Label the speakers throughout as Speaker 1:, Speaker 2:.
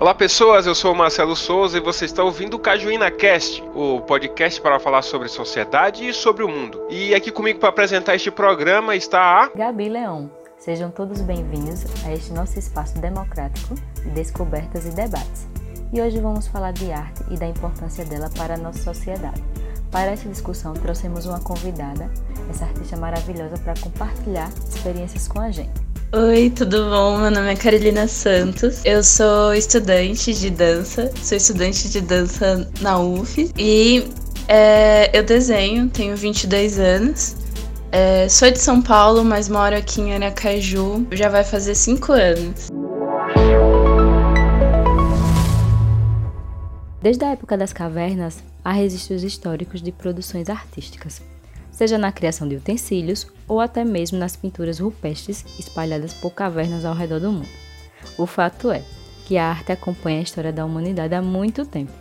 Speaker 1: Olá pessoas, eu sou o Marcelo Souza e você está ouvindo o Cajuína Cast, o podcast para falar sobre sociedade e sobre o mundo. E aqui comigo para apresentar este programa está a
Speaker 2: Gabi Leão. Sejam todos bem-vindos a este nosso espaço democrático de descobertas e debates. E hoje vamos falar de arte e da importância dela para a nossa sociedade. Para essa discussão, trouxemos uma convidada, essa artista maravilhosa, para compartilhar experiências com a gente.
Speaker 3: Oi, tudo bom? Meu nome é Carolina Santos. Eu sou estudante de dança, sou estudante de dança na UF e é, eu desenho, tenho 22 anos. É, sou de São Paulo, mas moro aqui em Aracaju já vai fazer 5 anos.
Speaker 2: Desde a época das cavernas, há registros históricos de produções artísticas seja na criação de utensílios ou até mesmo nas pinturas rupestres espalhadas por cavernas ao redor do mundo. O fato é que a arte acompanha a história da humanidade há muito tempo.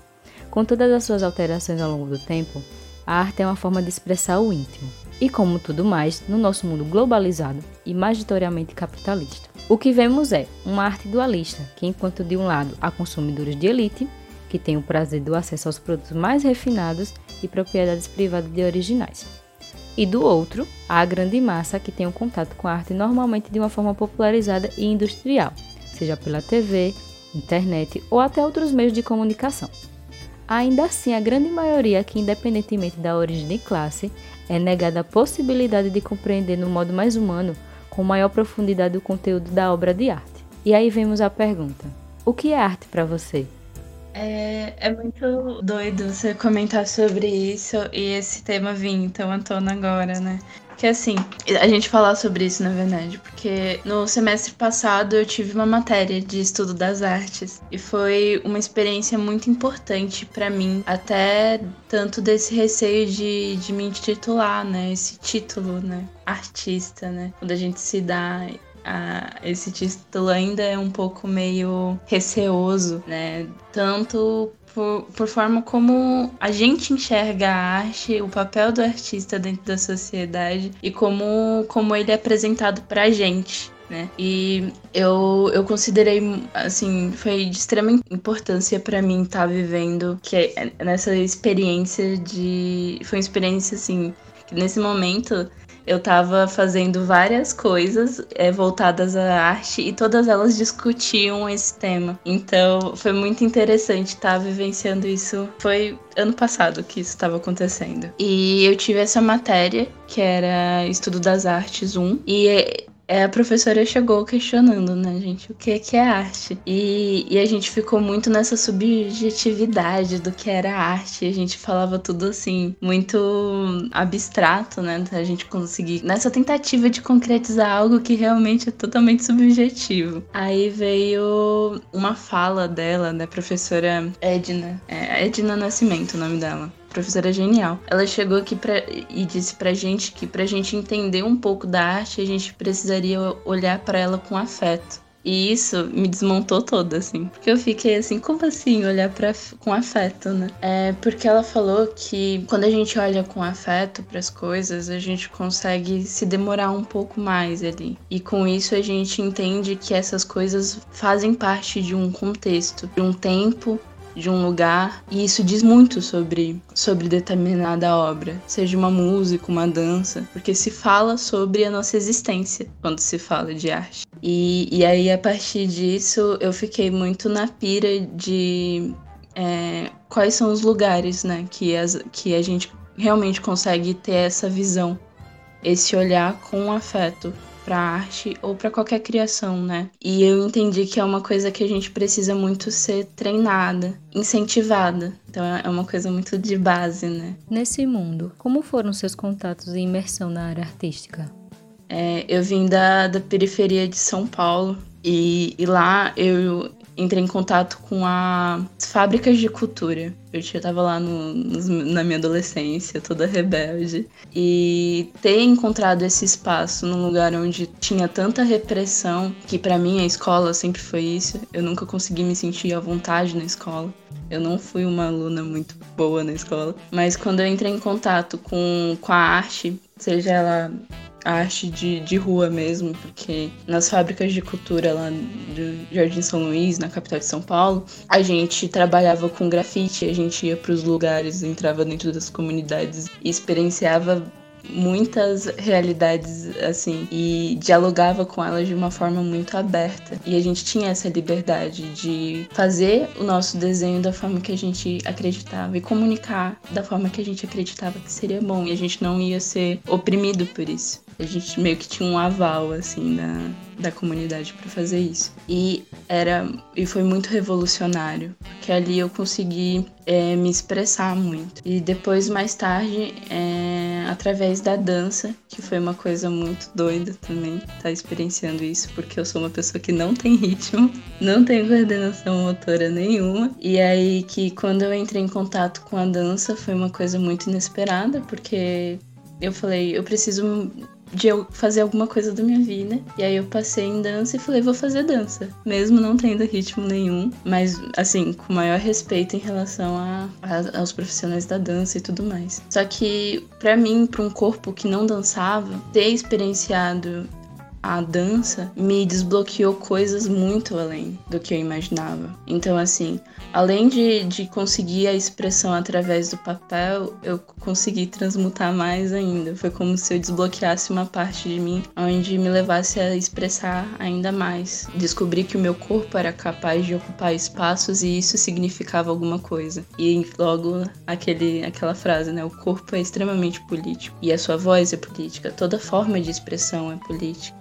Speaker 2: Com todas as suas alterações ao longo do tempo, a arte é uma forma de expressar o íntimo. E como tudo mais, no nosso mundo globalizado e majoritariamente capitalista. O que vemos é uma arte dualista, que enquanto de um lado há consumidores de elite, que têm o prazer do acesso aos produtos mais refinados e propriedades privadas de originais, e do outro, a grande massa que tem um contato com a arte normalmente de uma forma popularizada e industrial, seja pela TV, internet ou até outros meios de comunicação. Ainda assim, a grande maioria que, independentemente da origem de classe, é negada a possibilidade de compreender no modo mais humano, com maior profundidade o conteúdo da obra de arte. E aí vemos a pergunta: o que é arte para você?
Speaker 3: É, é muito doido você comentar sobre isso e esse tema vir tão à tona agora, né? Que assim, a gente falar sobre isso na verdade, porque no semestre passado eu tive uma matéria de estudo das artes e foi uma experiência muito importante para mim, até tanto desse receio de, de me titular, né? Esse título, né? Artista, né? Quando a gente se dá esse título ainda é um pouco meio receoso, né? Tanto por, por, forma como a gente enxerga a arte, o papel do artista dentro da sociedade e como, como ele é apresentado pra gente. Né? E eu, eu considerei, assim, foi de extrema importância para mim estar tá vivendo que é nessa experiência de. Foi uma experiência, assim, que nesse momento eu estava fazendo várias coisas é, voltadas à arte e todas elas discutiam esse tema. Então foi muito interessante estar tá vivenciando isso. Foi ano passado que isso estava acontecendo. E eu tive essa matéria, que era Estudo das Artes 1, e é, a professora chegou questionando, né, gente, o que, que é arte. E, e a gente ficou muito nessa subjetividade do que era arte. A gente falava tudo assim, muito abstrato, né? A gente conseguir. Nessa tentativa de concretizar algo que realmente é totalmente subjetivo. Aí veio uma fala dela, da professora Edna. É, Edna Nascimento, o nome dela professora genial. Ela chegou aqui pra, e disse pra gente que pra gente entender um pouco da arte, a gente precisaria olhar para ela com afeto. E isso me desmontou toda, assim. Porque eu fiquei assim, como assim olhar pra, com afeto, né? É porque ela falou que quando a gente olha com afeto para as coisas, a gente consegue se demorar um pouco mais ali. E com isso a gente entende que essas coisas fazem parte de um contexto, de um tempo de um lugar, e isso diz muito sobre, sobre determinada obra, seja uma música, uma dança, porque se fala sobre a nossa existência quando se fala de arte. E, e aí, a partir disso, eu fiquei muito na pira de é, quais são os lugares né, que, as, que a gente realmente consegue ter essa visão, esse olhar com afeto para arte ou para qualquer criação, né? E eu entendi que é uma coisa que a gente precisa muito ser treinada, incentivada. Então é uma coisa muito de base, né?
Speaker 2: Nesse mundo, como foram seus contatos e imersão na área artística?
Speaker 3: É, eu vim da, da periferia de São Paulo e, e lá eu entrei em contato com as fábricas de cultura. Eu estava lá no, na minha adolescência, toda rebelde. E ter encontrado esse espaço num lugar onde tinha tanta repressão, que para mim a escola sempre foi isso. Eu nunca consegui me sentir à vontade na escola. Eu não fui uma aluna muito boa na escola. Mas quando eu entrei em contato com, com a arte, seja ela arte de, de rua mesmo, porque nas fábricas de cultura lá do Jardim São Luís, na capital de São Paulo, a gente trabalhava com grafite, a gente ia para os lugares, entrava dentro das comunidades e experienciava muitas realidades assim e dialogava com elas de uma forma muito aberta. E a gente tinha essa liberdade de fazer o nosso desenho da forma que a gente acreditava e comunicar da forma que a gente acreditava que seria bom. E a gente não ia ser oprimido por isso. A gente meio que tinha um aval assim da, da comunidade para fazer isso. E era e foi muito revolucionário, porque ali eu consegui é, me expressar muito. E depois mais tarde, é, através da dança, que foi uma coisa muito doida também, tá experienciando isso, porque eu sou uma pessoa que não tem ritmo, não tem coordenação motora nenhuma. E aí que quando eu entrei em contato com a dança foi uma coisa muito inesperada, porque eu falei, eu preciso de eu fazer alguma coisa da minha vida. E aí eu passei em dança e falei, vou fazer dança. Mesmo não tendo ritmo nenhum, mas assim, com maior respeito em relação a, a, aos profissionais da dança e tudo mais. Só que, para mim, para um corpo que não dançava, ter experienciado a dança me desbloqueou coisas muito além do que eu imaginava. Então, assim, além de, de conseguir a expressão através do papel, eu consegui transmutar mais ainda. Foi como se eu desbloqueasse uma parte de mim onde me levasse a expressar ainda mais. Descobri que o meu corpo era capaz de ocupar espaços e isso significava alguma coisa. E logo aquele, aquela frase, né? O corpo é extremamente político e a sua voz é política. Toda forma de expressão é política.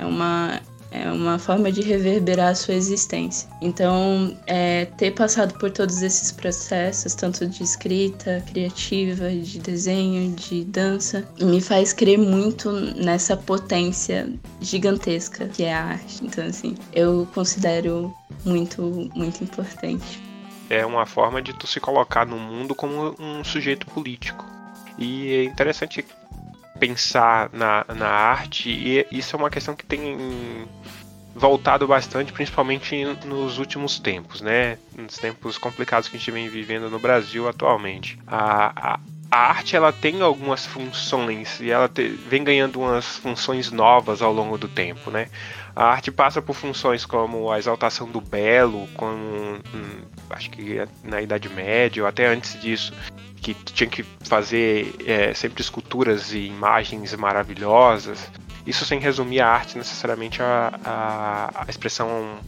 Speaker 3: É uma, é uma forma de reverberar a sua existência. Então, é, ter passado por todos esses processos, tanto de escrita criativa, de desenho, de dança, me faz crer muito nessa potência gigantesca que é a arte. Então, assim, eu considero muito, muito importante.
Speaker 1: É uma forma de tu se colocar no mundo como um sujeito político. E é interessante pensar na, na arte, e isso é uma questão que tem voltado bastante, principalmente nos últimos tempos, né? Nos tempos complicados que a gente vem vivendo no Brasil atualmente. A, a, a arte ela tem algumas funções e ela te, vem ganhando umas funções novas ao longo do tempo, né? A arte passa por funções como a exaltação do belo, como hum, acho que na Idade Média ou até antes disso, que tinha que fazer é, sempre esculturas e imagens maravilhosas. Isso sem resumir a arte necessariamente a, a, a expressão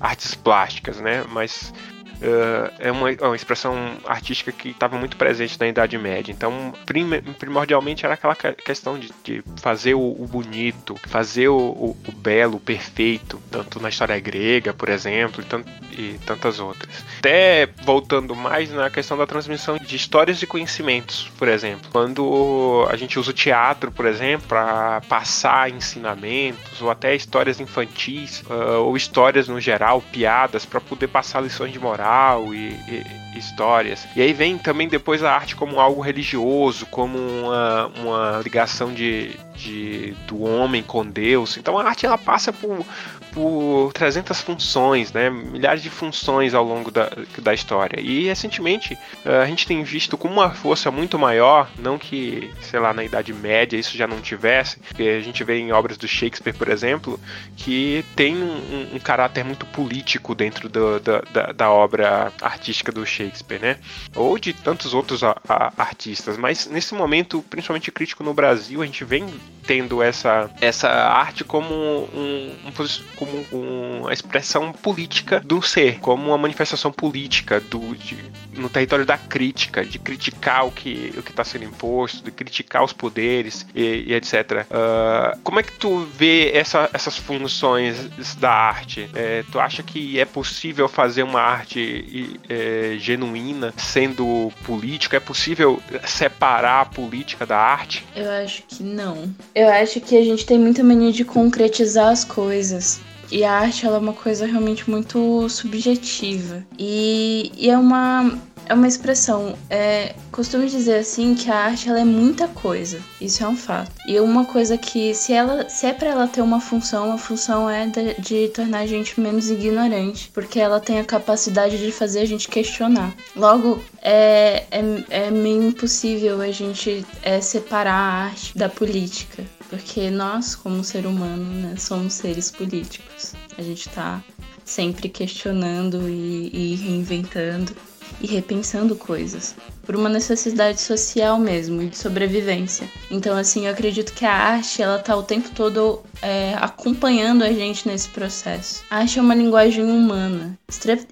Speaker 1: artes plásticas, né? Mas uh, é, uma, é uma expressão artística que estava muito presente na Idade Média. Então, prim, primordialmente era aquela questão de, de fazer o, o, bonito, fazer o, o, o, belo, o perfeito, tanto na história grega, por exemplo, e, tant, e tantas outras. Até voltando mais na questão da transmissão de histórias e conhecimentos, por exemplo. Quando a gente usa o teatro, por exemplo, para passar ensinamentos, ou até histórias infantis, uh, ou histórias no geral, piadas, para poder passar lições de moral e, e, histórias. E aí vem também depois a arte como algo religioso, como uma, uma ligação de, de, do homem com Deus. Então a arte ela passa por, por 300 funções, né? milhares de funções ao longo da, da história. E recentemente a gente tem visto com uma força muito maior, não que, sei lá, na Idade Média isso já não tivesse, porque a gente vê em obras do Shakespeare, por exemplo, que tem um, um caráter muito político dentro do, da, da, da, obra artística do Shakespeare, né? Ou de tantos outros a, a, artistas. Mas nesse momento, principalmente crítico no Brasil, a gente vem tendo essa, essa arte como, um, um, como uma expressão política do ser, como uma manifestação política do, de, no território da crítica, de criticar o que o está sendo imposto, de criticar os poderes e, e etc. Uh, ah, como é que tu vê essa, essas funções da arte? É, tu acha que é possível fazer uma arte é, genuína sendo política? É possível separar a política da arte?
Speaker 3: Eu acho que não. Acho que a gente tem muita mania de concretizar as coisas. E a arte ela é uma coisa realmente muito subjetiva. E, e é uma é uma expressão. É, costumo dizer assim que a arte ela é muita coisa. Isso é um fato. E uma coisa que, se ela se é para ela ter uma função, a função é de, de, tornar a gente menos ignorante, porque ela tem a capacidade de fazer a gente questionar. Logo, é, é, é meio impossível a gente é, separar a arte da política porque nós, como ser humano, né, somos seres políticos. A gente está sempre questionando e, e reinventando e repensando coisas por uma necessidade social mesmo de sobrevivência. Então, assim, eu acredito que a arte ela tá o tempo todo é, acompanhando a gente nesse processo. A arte é uma linguagem humana,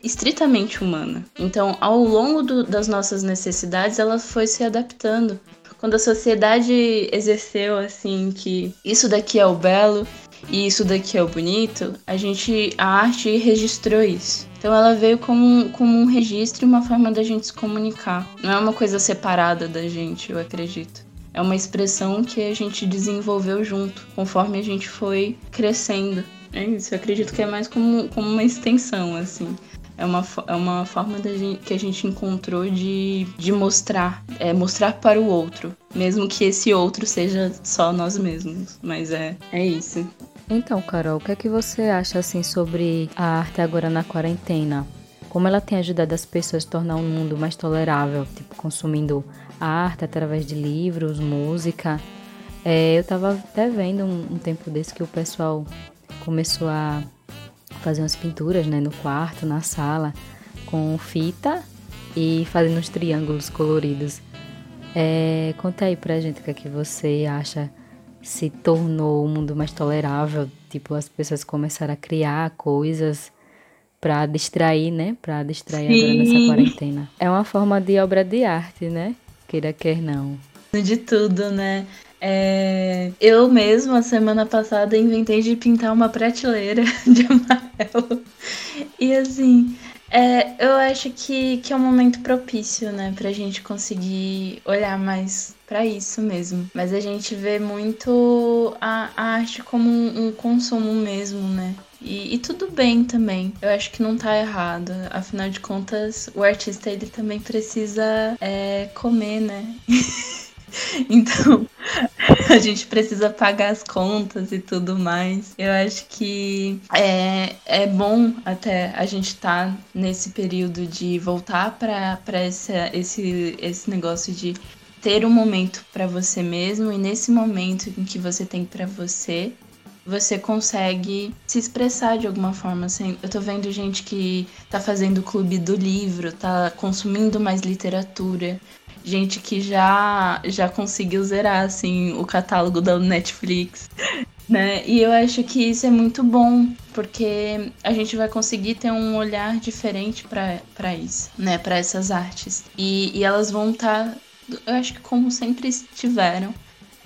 Speaker 3: estritamente humana. Então, ao longo do, das nossas necessidades, ela foi se adaptando. Quando a sociedade exerceu assim que isso daqui é o belo e isso daqui é o bonito, a gente a arte registrou isso. Então ela veio como, como um registro e uma forma da gente se comunicar. Não é uma coisa separada da gente, eu acredito. É uma expressão que a gente desenvolveu junto, conforme a gente foi crescendo. É isso, eu acredito que é mais como, como uma extensão, assim. É uma, é uma forma gente, que a gente encontrou de, de mostrar, é mostrar para o outro, mesmo que esse outro seja só nós mesmos. Mas é, é isso.
Speaker 2: Então, Carol, o que é que você acha assim sobre a arte agora na quarentena? Como ela tem ajudado as pessoas a tornar um mundo mais tolerável, tipo consumindo arte através de livros, música. É, eu estava até vendo um, um, tempo desse que o pessoal começou a fazer umas pinturas né, no quarto, na sala, com fita e fazendo uns triângulos coloridos. É, conta aí pra gente o que é que você acha se tornou um mundo mais tolerável, tipo, as pessoas começaram a criar coisas para distrair, né? Para distrair Sim. agora nessa quarentena. É uma forma de obra de arte, né? Queira quer não.
Speaker 3: De tudo, né? É... Eu mesmo, a semana passada, inventei de pintar uma prateleira de amarelo. E assim, é, eu acho que, que é um momento propício, né, pra gente conseguir olhar mais para isso mesmo. Mas a gente vê muito a, a arte como um, um, consumo mesmo, né? E, e, tudo bem também. Eu acho que não tá errado. Afinal de contas, o artista ele também precisa é, comer, né? Então, a gente precisa pagar as contas e tudo mais. Eu acho que é, é bom até a gente estar tá nesse período de voltar para esse, esse negócio de ter um momento para você mesmo e nesse momento em que você tem para você, você consegue se expressar de alguma forma. Assim, eu tô vendo gente que tá fazendo clube do livro, tá consumindo mais literatura, gente que já já conseguiu zerar assim o catálogo da Netflix, né? E eu acho que isso é muito bom, porque a gente vai conseguir ter um olhar diferente para isso, né? Para essas artes. E, e elas vão estar, tá, eu acho que como sempre estiveram,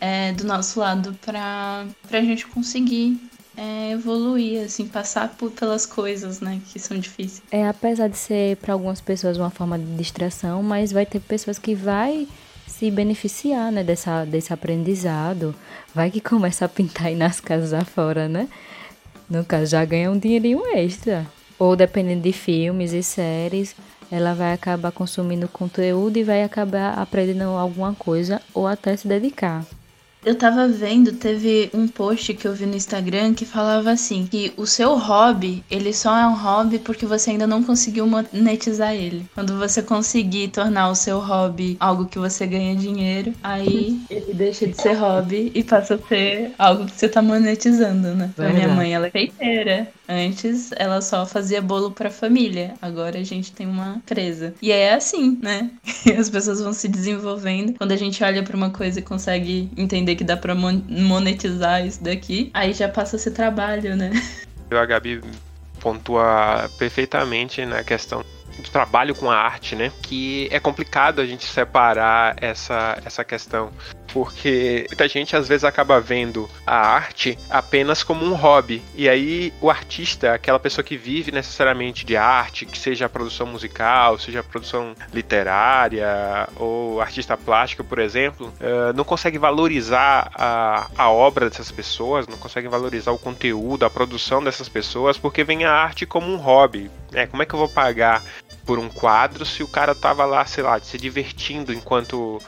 Speaker 3: é, do nosso lado para a gente conseguir é, evoluir, assim, passar por, pelas coisas, né, que são difíceis.
Speaker 2: É, apesar de ser para algumas pessoas uma forma de distração, mas vai ter pessoas que vai se beneficiar, né, dessa, desse aprendizado. Vai que começa a pintar aí nas casas afora, né? No caso, já ganha um dinheirinho extra. Ou dependendo de filmes e séries, ela vai acabar consumindo conteúdo e vai acabar aprendendo alguma coisa ou até se dedicar.
Speaker 3: Eu tava vendo, teve um post que eu vi no Instagram que falava assim, que o seu hobby, ele só é um hobby porque você ainda não conseguiu monetizar ele. Quando você conseguir tornar o seu hobby algo que você ganha dinheiro, aí ele deixa de ser hobby e passa a ser algo que você tá monetizando, né? A minha mãe, ela é feiteira. Antes ela só fazia bolo para família, agora a gente tem uma empresa. E é assim, né? As pessoas vão se desenvolvendo. Quando a gente olha para uma coisa e consegue entender que dá para monetizar isso daqui, aí já passa a ser trabalho, né?
Speaker 1: A Gabi pontua perfeitamente na questão do trabalho com a arte, né? Que é complicado a gente separar essa, essa questão porque muita gente às vezes acaba vendo a arte apenas como um hobby. E aí o artista, aquela pessoa que vive necessariamente de arte, que seja produção musical, seja produção literária ou artista plástico, por exemplo, uh, não consegue valorizar a, a obra dessas pessoas, não consegue valorizar o conteúdo, a produção dessas pessoas, porque vem a arte como um hobby. É, como é que eu vou pagar por um quadro se o cara tava lá, sei lá, se divertindo enquanto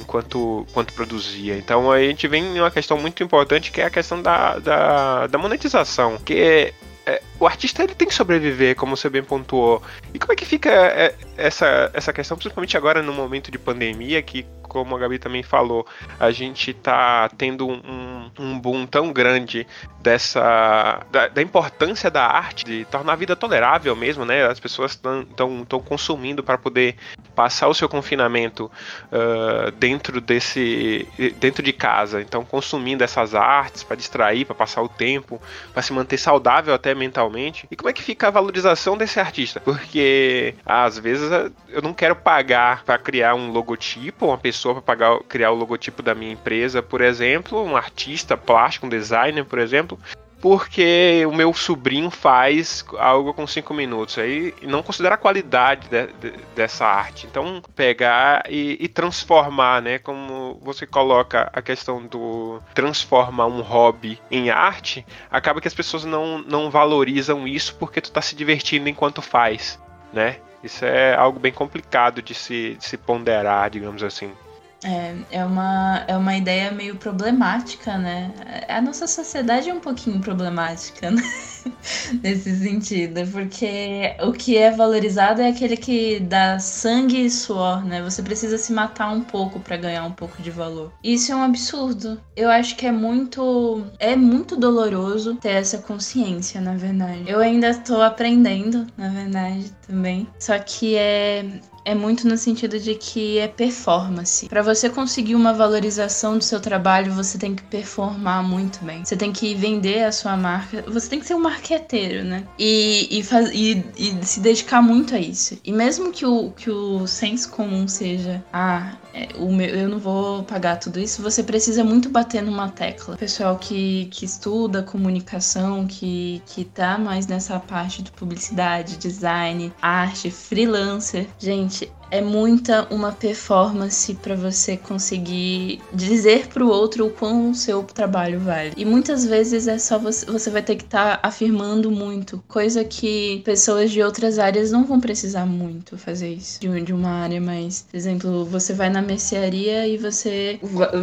Speaker 1: enquanto, enquanto produzia. Então a gente vem em uma questão muito importante que é a questão da, da, da monetização, que é, o artista ele tem que sobreviver, como você bem pontuou. E como é que fica é, essa, essa questão, principalmente agora no momento de pandemia, que como a Gabi também falou, a gente tá tendo um, um boom tão grande dessa da, da, importância da arte de tornar a vida tolerável mesmo, né? As pessoas estão consumindo para poder passar o seu confinamento uh, dentro desse dentro de casa, então consumindo essas artes para distrair, para passar o tempo, para se manter saudável até mentalmente. E como é que fica a valorização desse artista? Porque às vezes eu não quero pagar para criar um logotipo, uma pessoa para pagar criar o logotipo da minha empresa, por exemplo, um artista plástico, um designer, por exemplo, porque o meu sobrinho faz algo com cinco minutos. Aí não considera a qualidade de, de, dessa arte. Então, pegar e, e, transformar, né? Como você coloca a questão do transformar um hobby em arte, acaba que as pessoas não, não valorizam isso porque tu tá se divertindo enquanto faz, né? Isso é algo bem complicado de se, de se ponderar, digamos assim.
Speaker 3: É, é, uma, é uma ideia meio problemática, né? A nossa sociedade é um pouquinho problemática, né? Nesse sentido, porque o que é valorizado é aquele que dá sangue e suor, né? Você precisa se matar um pouco para ganhar um pouco de valor. Isso é um absurdo. Eu acho que é muito é muito doloroso ter essa consciência, na verdade. Eu ainda tô aprendendo, na verdade, também. Só que é é muito no sentido de que é performance. Para você conseguir uma valorização do seu trabalho, você tem que performar muito bem. Você tem que vender a sua marca. Você tem que ser um marqueteiro, né? E, e, faz, e, e se dedicar muito a isso. E mesmo que o, que o senso comum seja, ah, é, o meu, eu não vou pagar tudo isso, você precisa muito bater numa tecla. Pessoal que, que estuda comunicação, que, que tá mais nessa parte de publicidade, design, arte, freelancer. Gente, é muita uma performance para você conseguir dizer para o outro o quão o seu trabalho vale. E muitas vezes é só você, você vai ter que estar tá afirmando muito, coisa que pessoas de outras áreas não vão precisar muito fazer isso. De, de uma área mais, por exemplo, você vai na mercearia e você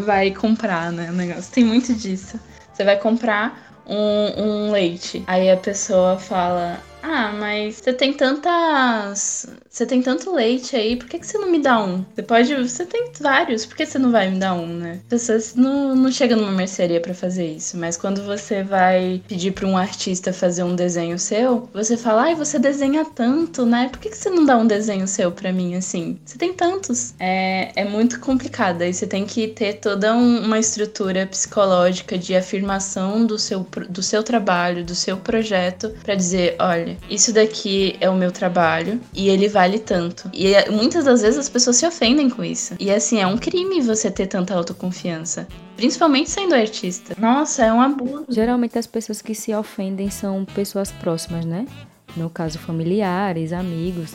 Speaker 3: vai comprar, né, o negócio. Tem muito disso. Você vai comprar um, um leite. Aí a pessoa fala: ah, mas você tem tantas. Você tem tanto leite aí, por que, que você não me dá um? Você pode. Você tem vários, por que você não vai me dar um, né? Você não, não chega numa mercearia para fazer isso, mas quando você vai pedir para um artista fazer um desenho seu, você fala, ai, você desenha tanto, né? Por que, que você não dá um desenho seu para mim assim? Você tem tantos. É, é muito complicado. Aí você tem que ter toda um, uma estrutura psicológica de afirmação do seu, do seu trabalho, do seu projeto, para dizer, olha isso daqui é o meu trabalho e ele vale tanto. E é, muitas das vezes as pessoas se ofendem com isso. E assim, é um crime você ter tanta autoconfiança. Principalmente sendo artista. Nossa, é um abuso.
Speaker 2: Geralmente as pessoas que se ofendem são pessoas próximas, né? No caso, familiares, amigos.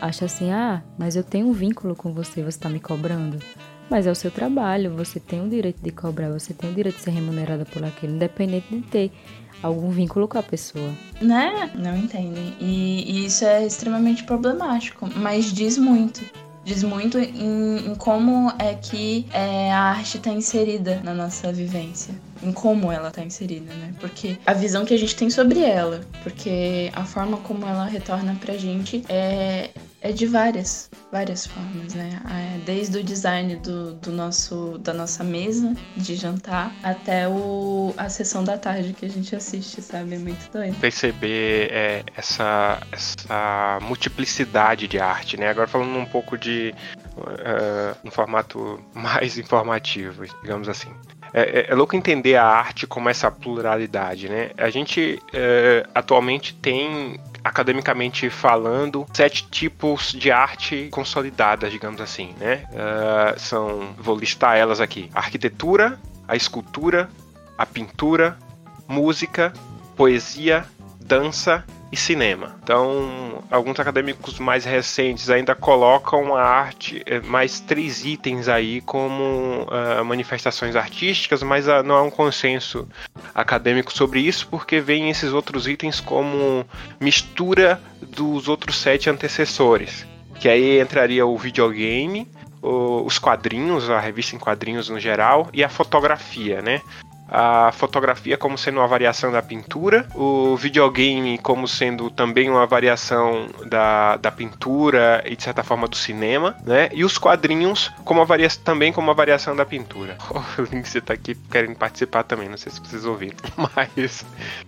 Speaker 2: Acha assim, ah, mas eu tenho um vínculo com você, você tá me cobrando. Mas é o seu trabalho, você tem o direito de cobrar, você tem o direito de ser remunerada por aquilo, independente de ter algum vínculo com a pessoa.
Speaker 3: Né? Não entendem. E, e isso é extremamente problemático, mas diz muito diz muito em, em, como é que é, a arte está inserida na nossa vivência. Em como ela está inserida, né? Porque a visão que a gente tem sobre ela, porque a forma como ela retorna pra gente é, é de várias, várias formas, né? É, desde o design do, do nosso, da nossa mesa de jantar até o, a sessão da tarde que a gente assiste, sabe? É muito doido.
Speaker 1: Perceber é, essa, essa multiplicidade de arte, né? Agora falando um pouco de uh, um formato mais informativo, digamos assim. É, é, é, louco entender a arte como essa pluralidade, né? A gente é, atualmente tem academicamente falando, sete tipos de arte consolidadas, digamos assim, né? Uh, são, vou listar elas aqui: a arquitetura, a escultura, a pintura, música, poesia, dança e cinema. Então, alguns acadêmicos mais recentes ainda colocam a arte, eh, mais três itens aí como uh, manifestações artísticas, mas uh, não há um consenso acadêmico sobre isso, porque vem esses outros itens como mistura dos outros sete antecessores. Que aí entraria o videogame, os quadrinhos, a revista em quadrinhos no geral, e a fotografia, né? A fotografia como sendo uma variação da pintura, o videogame como sendo também uma variação da, da pintura e de certa forma do cinema, né? E os quadrinhos como varia também como uma variação da pintura. O Lindsay tá aqui querendo participar também, não sei se vocês ouviram, mas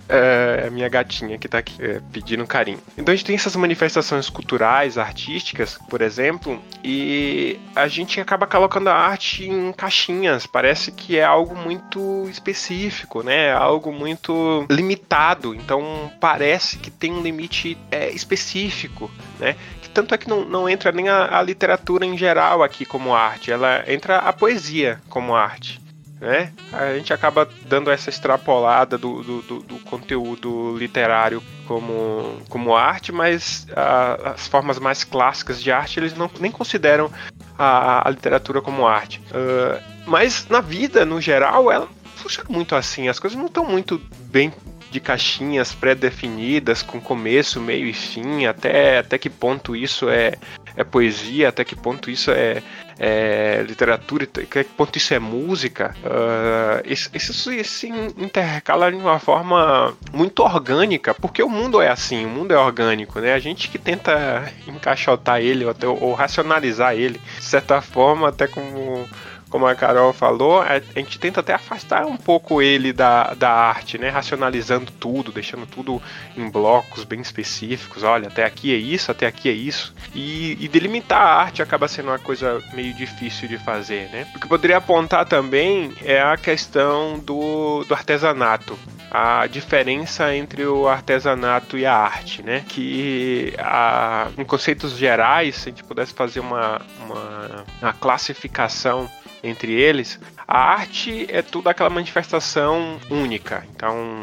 Speaker 1: é, é a minha gatinha que tá aqui é, pedindo carinho. Então a gente tem essas manifestações culturais, artísticas, por exemplo, e a gente acaba colocando a arte em caixinhas, parece que é algo muito específico específico, né? Algo muito limitado. Então parece que tem um limite é, específico, né? Que tanto é que não, não entra nem a, a literatura em geral aqui como arte, ela entra a poesia como arte. Né? A gente acaba dando essa extrapolada do, do, do, do conteúdo literário como, como arte, mas a, as formas mais clássicas de arte eles não, nem consideram a, a literatura como arte. Uh, mas na vida, no geral, ela funciona muito assim. As coisas não estão muito bem de caixinhas pré-definidas, com começo, meio e fim, até, até que ponto isso é, é poesia, até que ponto isso é, é literatura, até que ponto isso é música. Uh, isso, isso se intercala de uma forma muito orgânica, porque o mundo é assim, o mundo é orgânico, né? A gente que tenta encaixotar ele ou, até, ou racionalizar ele, de certa forma, até como como a Carol falou, a gente tenta até afastar um pouco ele da, da arte, né? Racionalizando tudo, deixando tudo em blocos bem específicos. Olha, até aqui é isso, até aqui é isso. E, e delimitar a arte acaba sendo uma coisa meio difícil de fazer, né? O que poderia apontar também é a questão do, do artesanato a diferença entre o artesanato e a arte, né? Que a, em conceitos gerais, se a gente pudesse fazer uma, uma, uma classificação entre eles, a arte é tudo aquela manifestação única. Então,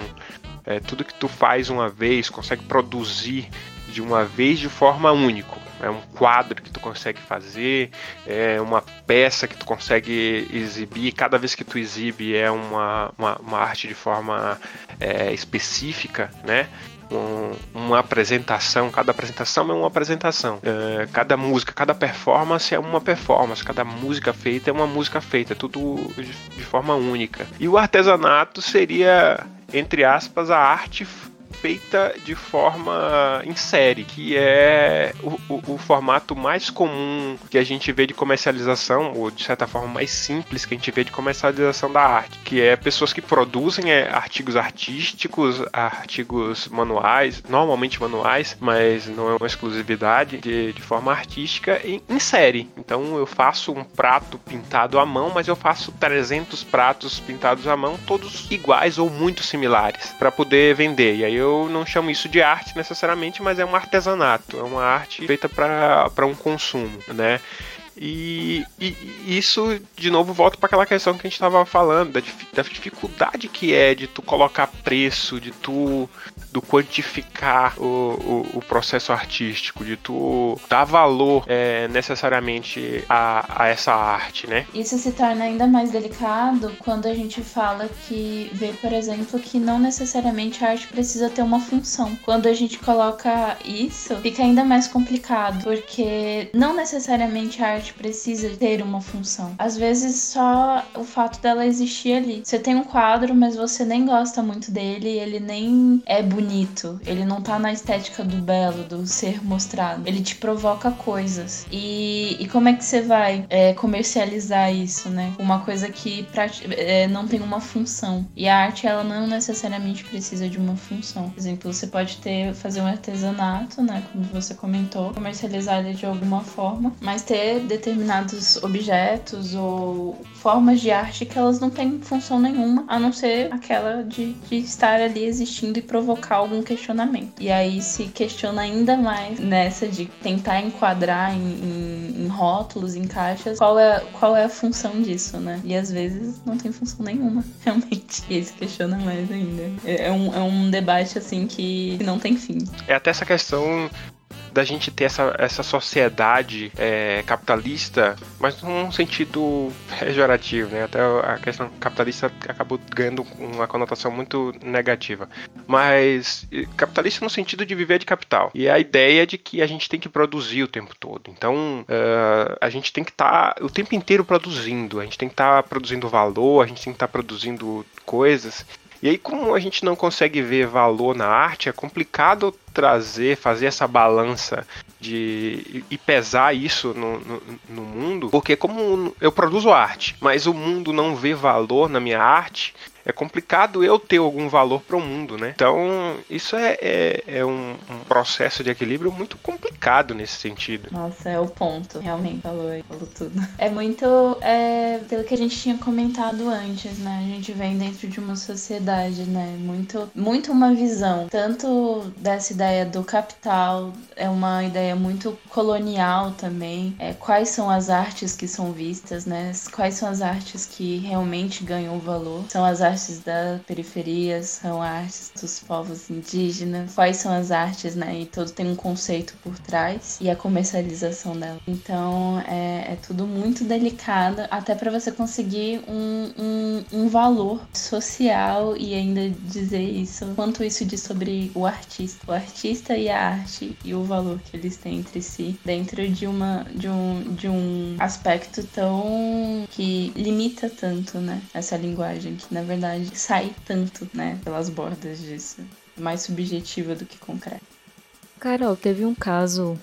Speaker 1: é tudo que tu faz uma vez, consegue produzir de uma vez de forma única. É um quadro que tu consegue fazer, é uma peça que tu consegue exibir. Cada vez que tu exibe é uma, uma, uma arte de forma é, específica, né? Um, uma apresentação, cada apresentação é uma apresentação. É, cada música, cada performance é uma performance, cada música feita é uma música feita, é tudo de, de forma única. E o artesanato seria, entre aspas, a arte feita de forma em série, que é o, o, o, formato mais comum que a gente vê de comercialização, ou de certa forma mais simples que a gente vê de comercialização da arte, que é pessoas que produzem é, artigos artísticos, artigos manuais, normalmente manuais, mas não é uma exclusividade, de, de forma artística em, em série. Então eu faço um prato pintado à mão, mas eu faço 300 pratos pintados à mão, todos iguais ou muito similares, para poder vender. E aí eu eu não chamo isso de arte necessariamente, mas é um artesanato, é uma arte feita para um consumo, né? E, e, isso, de novo, volta para aquela questão que a gente estava falando, da, da, dificuldade que é de tu colocar preço, de tu do quantificar o, o, o processo artístico, de tu dar valor é, necessariamente a, a essa arte, né?
Speaker 3: Isso se torna ainda mais delicado quando a gente fala que vê, por exemplo, que não necessariamente a arte precisa ter uma função. Quando a gente coloca isso, fica ainda mais complicado, porque não necessariamente a arte arte precisa ter uma função. Às vezes só o fato dela existir ali. Você tem um quadro, mas você nem gosta muito dele, ele nem é bonito, ele não tá na estética do belo, do ser mostrado. Ele te provoca coisas. E, e como é que você vai é, comercializar isso, né? Uma coisa que pra, é, não tem uma função. E a arte, ela não necessariamente precisa de uma função. Por exemplo, você pode ter fazer um artesanato, né? Como você comentou, comercializar ele de alguma forma, mas ter determinados objetos ou formas de arte que elas não têm função nenhuma, a não ser aquela de, de estar ali existindo e provocar algum questionamento. E aí se questiona ainda mais nessa de tentar enquadrar em, em, em rótulos, em caixas, qual é, qual é a função disso, né? E às vezes não tem função nenhuma, realmente. E aí se questiona mais ainda. É, é um, é um debate assim que não tem fim.
Speaker 1: É até essa questão da gente ter essa, essa sociedade é, capitalista, mas num sentido pejorativo, né? Até a questão capitalista acabou ganhando uma conotação muito negativa. Mas capitalista no sentido de viver de capital. E a ideia de que a gente tem que produzir o tempo todo. Então, uh, a gente tem que estar tá o tempo inteiro produzindo. A gente tem que estar tá produzindo valor, a gente tem que estar tá produzindo coisas. E aí, como a gente não consegue ver valor na arte, é complicado trazer, fazer essa balança de e pesar isso no, no, no, mundo, porque como eu produzo arte, mas o mundo não vê valor na minha arte, é complicado eu ter algum valor para o mundo, né? Então, isso é, é, é um, um, processo de equilíbrio muito complicado nesse sentido.
Speaker 3: Nossa, é o ponto. Realmente falou, falou tudo. É muito é, pelo que a gente tinha comentado antes, né? A gente vem dentro de uma sociedade, né? Muito, muito uma visão, tanto dessa ideia do capital, é uma ideia muito colonial também. É, quais são as artes que são vistas, né? Quais são as artes que realmente ganham valor? São as artes artes da periferia, são artes dos povos indígenas, quais são as artes, né? E todo tem um conceito por trás e a comercialização dela. Então é, é tudo muito delicado, até para você conseguir um, um, um valor social e ainda dizer isso, quanto isso diz sobre o artista. O artista e a arte e o valor que eles têm entre si dentro de uma de um, de um aspecto tão que limita tanto, né? Essa linguagem que na verdade verdade, sai tanto, né, pelas bordas disso. Mais subjetiva do que concreta.
Speaker 2: Carol, teve um caso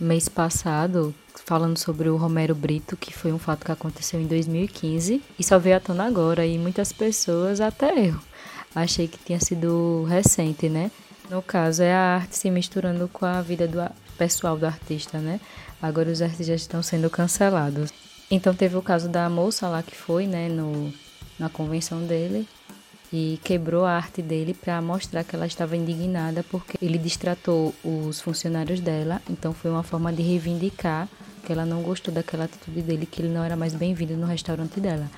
Speaker 2: mês passado falando sobre o Romero Brito, que foi um fato que aconteceu em 2015 e só veio à tona agora e muitas pessoas, até eu, achei que tinha sido recente, né? No caso, é a arte se misturando com a vida do pessoal do artista, né? Agora os artistas estão sendo cancelados. Então teve o caso da moça lá que foi, né, no na convenção dele e quebrou a arte dele para mostrar que ela estava indignada porque ele distratou os funcionários dela. Então foi uma forma de reivindicar que ela não gostou daquela atitude dele, que ele não era mais bem-vindo no restaurante dela.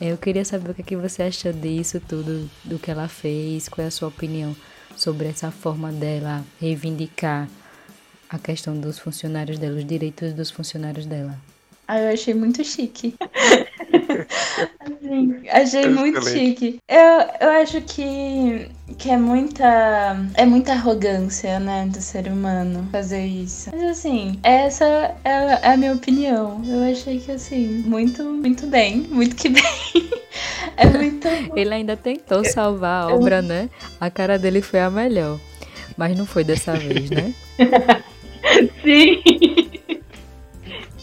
Speaker 2: É, eu queria saber o que, é que você achou disso tudo, do que ela fez, qual é a sua opinião sobre essa forma dela reivindicar a questão dos funcionários dela, os direitos dos funcionários dela.
Speaker 3: Ah, eu achei muito chique. assim, achei muito chique. Eu, eu acho que, que é muita. É muita arrogância, né, do ser humano fazer isso. Mas assim, essa é, é a minha opinião. Eu achei que assim, muito, muito bem, muito que bem. É muito.
Speaker 2: Ele ainda tentou salvar a obra, né? A cara dele foi a melhor. Mas não foi dessa vez, né?
Speaker 3: Sim.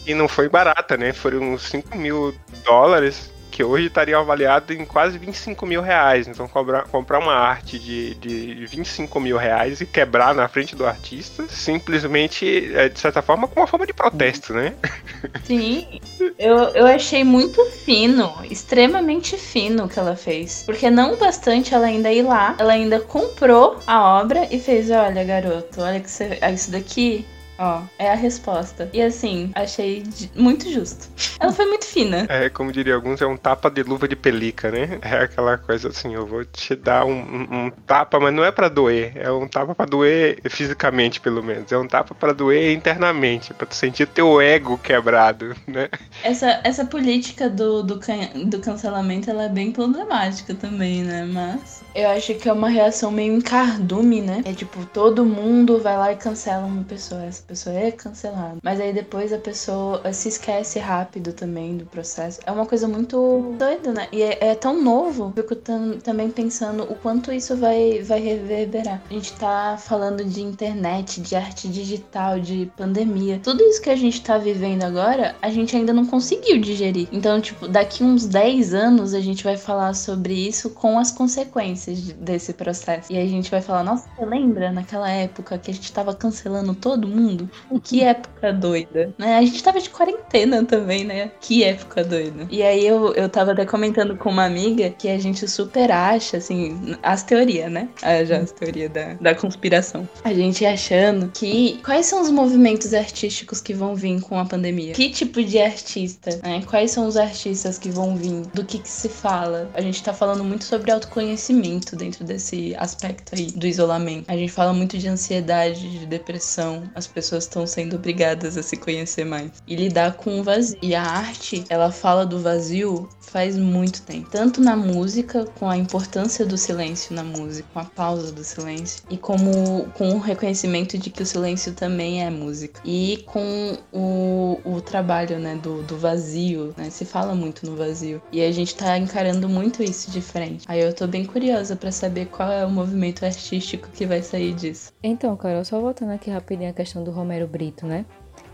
Speaker 1: E não foi barata, né? Foram 5 mil dólares, que hoje estaria avaliado em quase 25 mil reais. Então, cobrar, comprar uma arte de, de 25 mil reais e quebrar na frente do artista, simplesmente, é, de certa forma, com uma forma de protesto, né?
Speaker 3: Sim, eu, eu achei muito fino, extremamente fino o que ela fez. Porque não bastante ela ainda ir lá, ela ainda comprou a obra e fez: olha, garoto, olha que você, isso daqui Ó, é a resposta. E assim, achei muito justo. Ela foi muito fina.
Speaker 1: É, como diria alguns, é um tapa de luva de pelica, né? É aquela coisa assim, eu vou te dar um, um, um tapa, mas não é para doer. É um tapa para doer fisicamente, pelo menos. É um tapa para doer internamente, para tu sentir teu ego quebrado, né?
Speaker 3: Essa, essa política do, do, can, do cancelamento, ela é bem problemática também, né? Mas eu acho que é uma reação meio em cardume, né? É tipo, todo mundo vai lá e cancela uma pessoa pessoa é cancelada. Mas aí depois a pessoa se esquece rápido também do processo. É uma coisa muito doida, né? E é, é tão novo. Fico também pensando o quanto isso vai, vai reverberar. A gente tá falando de internet, de arte digital, de pandemia. Tudo isso que a gente tá vivendo agora, a gente ainda não conseguiu digerir. Então, tipo, daqui uns 10 anos a gente vai falar sobre isso com as consequências desse processo. E a gente vai falar, nossa, você lembra naquela época que a gente tava cancelando todo mundo? mundo. Que época doida. Né? A gente tava de quarentena também, né? Que época doida. E aí eu, eu tava até comentando com uma amiga que a gente super acha, assim, as teorias, né? Ah, já as teorias da, da conspiração. A gente achando que quais são os movimentos artísticos que vão vir com a pandemia? Que tipo de artista, né? Quais são os artistas que vão vir? Do que que se fala? A gente tá falando muito sobre autoconhecimento isolamento dentro desse aspecto aí do isolamento. A gente fala muito de ansiedade, de depressão. As pessoas estão sendo obrigadas a se conhecer mais e lidar com o vazio. E a arte, ela fala do vazio faz muito tempo. Tanto na música, com a importância do silêncio na música, com a pausa do silêncio, e como com o reconhecimento de que o silêncio também é música. E com o, o trabalho, né, do, do vazio, né? Se fala muito no vazio. E a gente tá encarando muito isso de frente. Aí eu tô bem curiosa para saber qual é o movimento artístico que vai sair disso.
Speaker 2: Então, Carol, só voltando aqui rapidinho a questão do Romero Brito, né?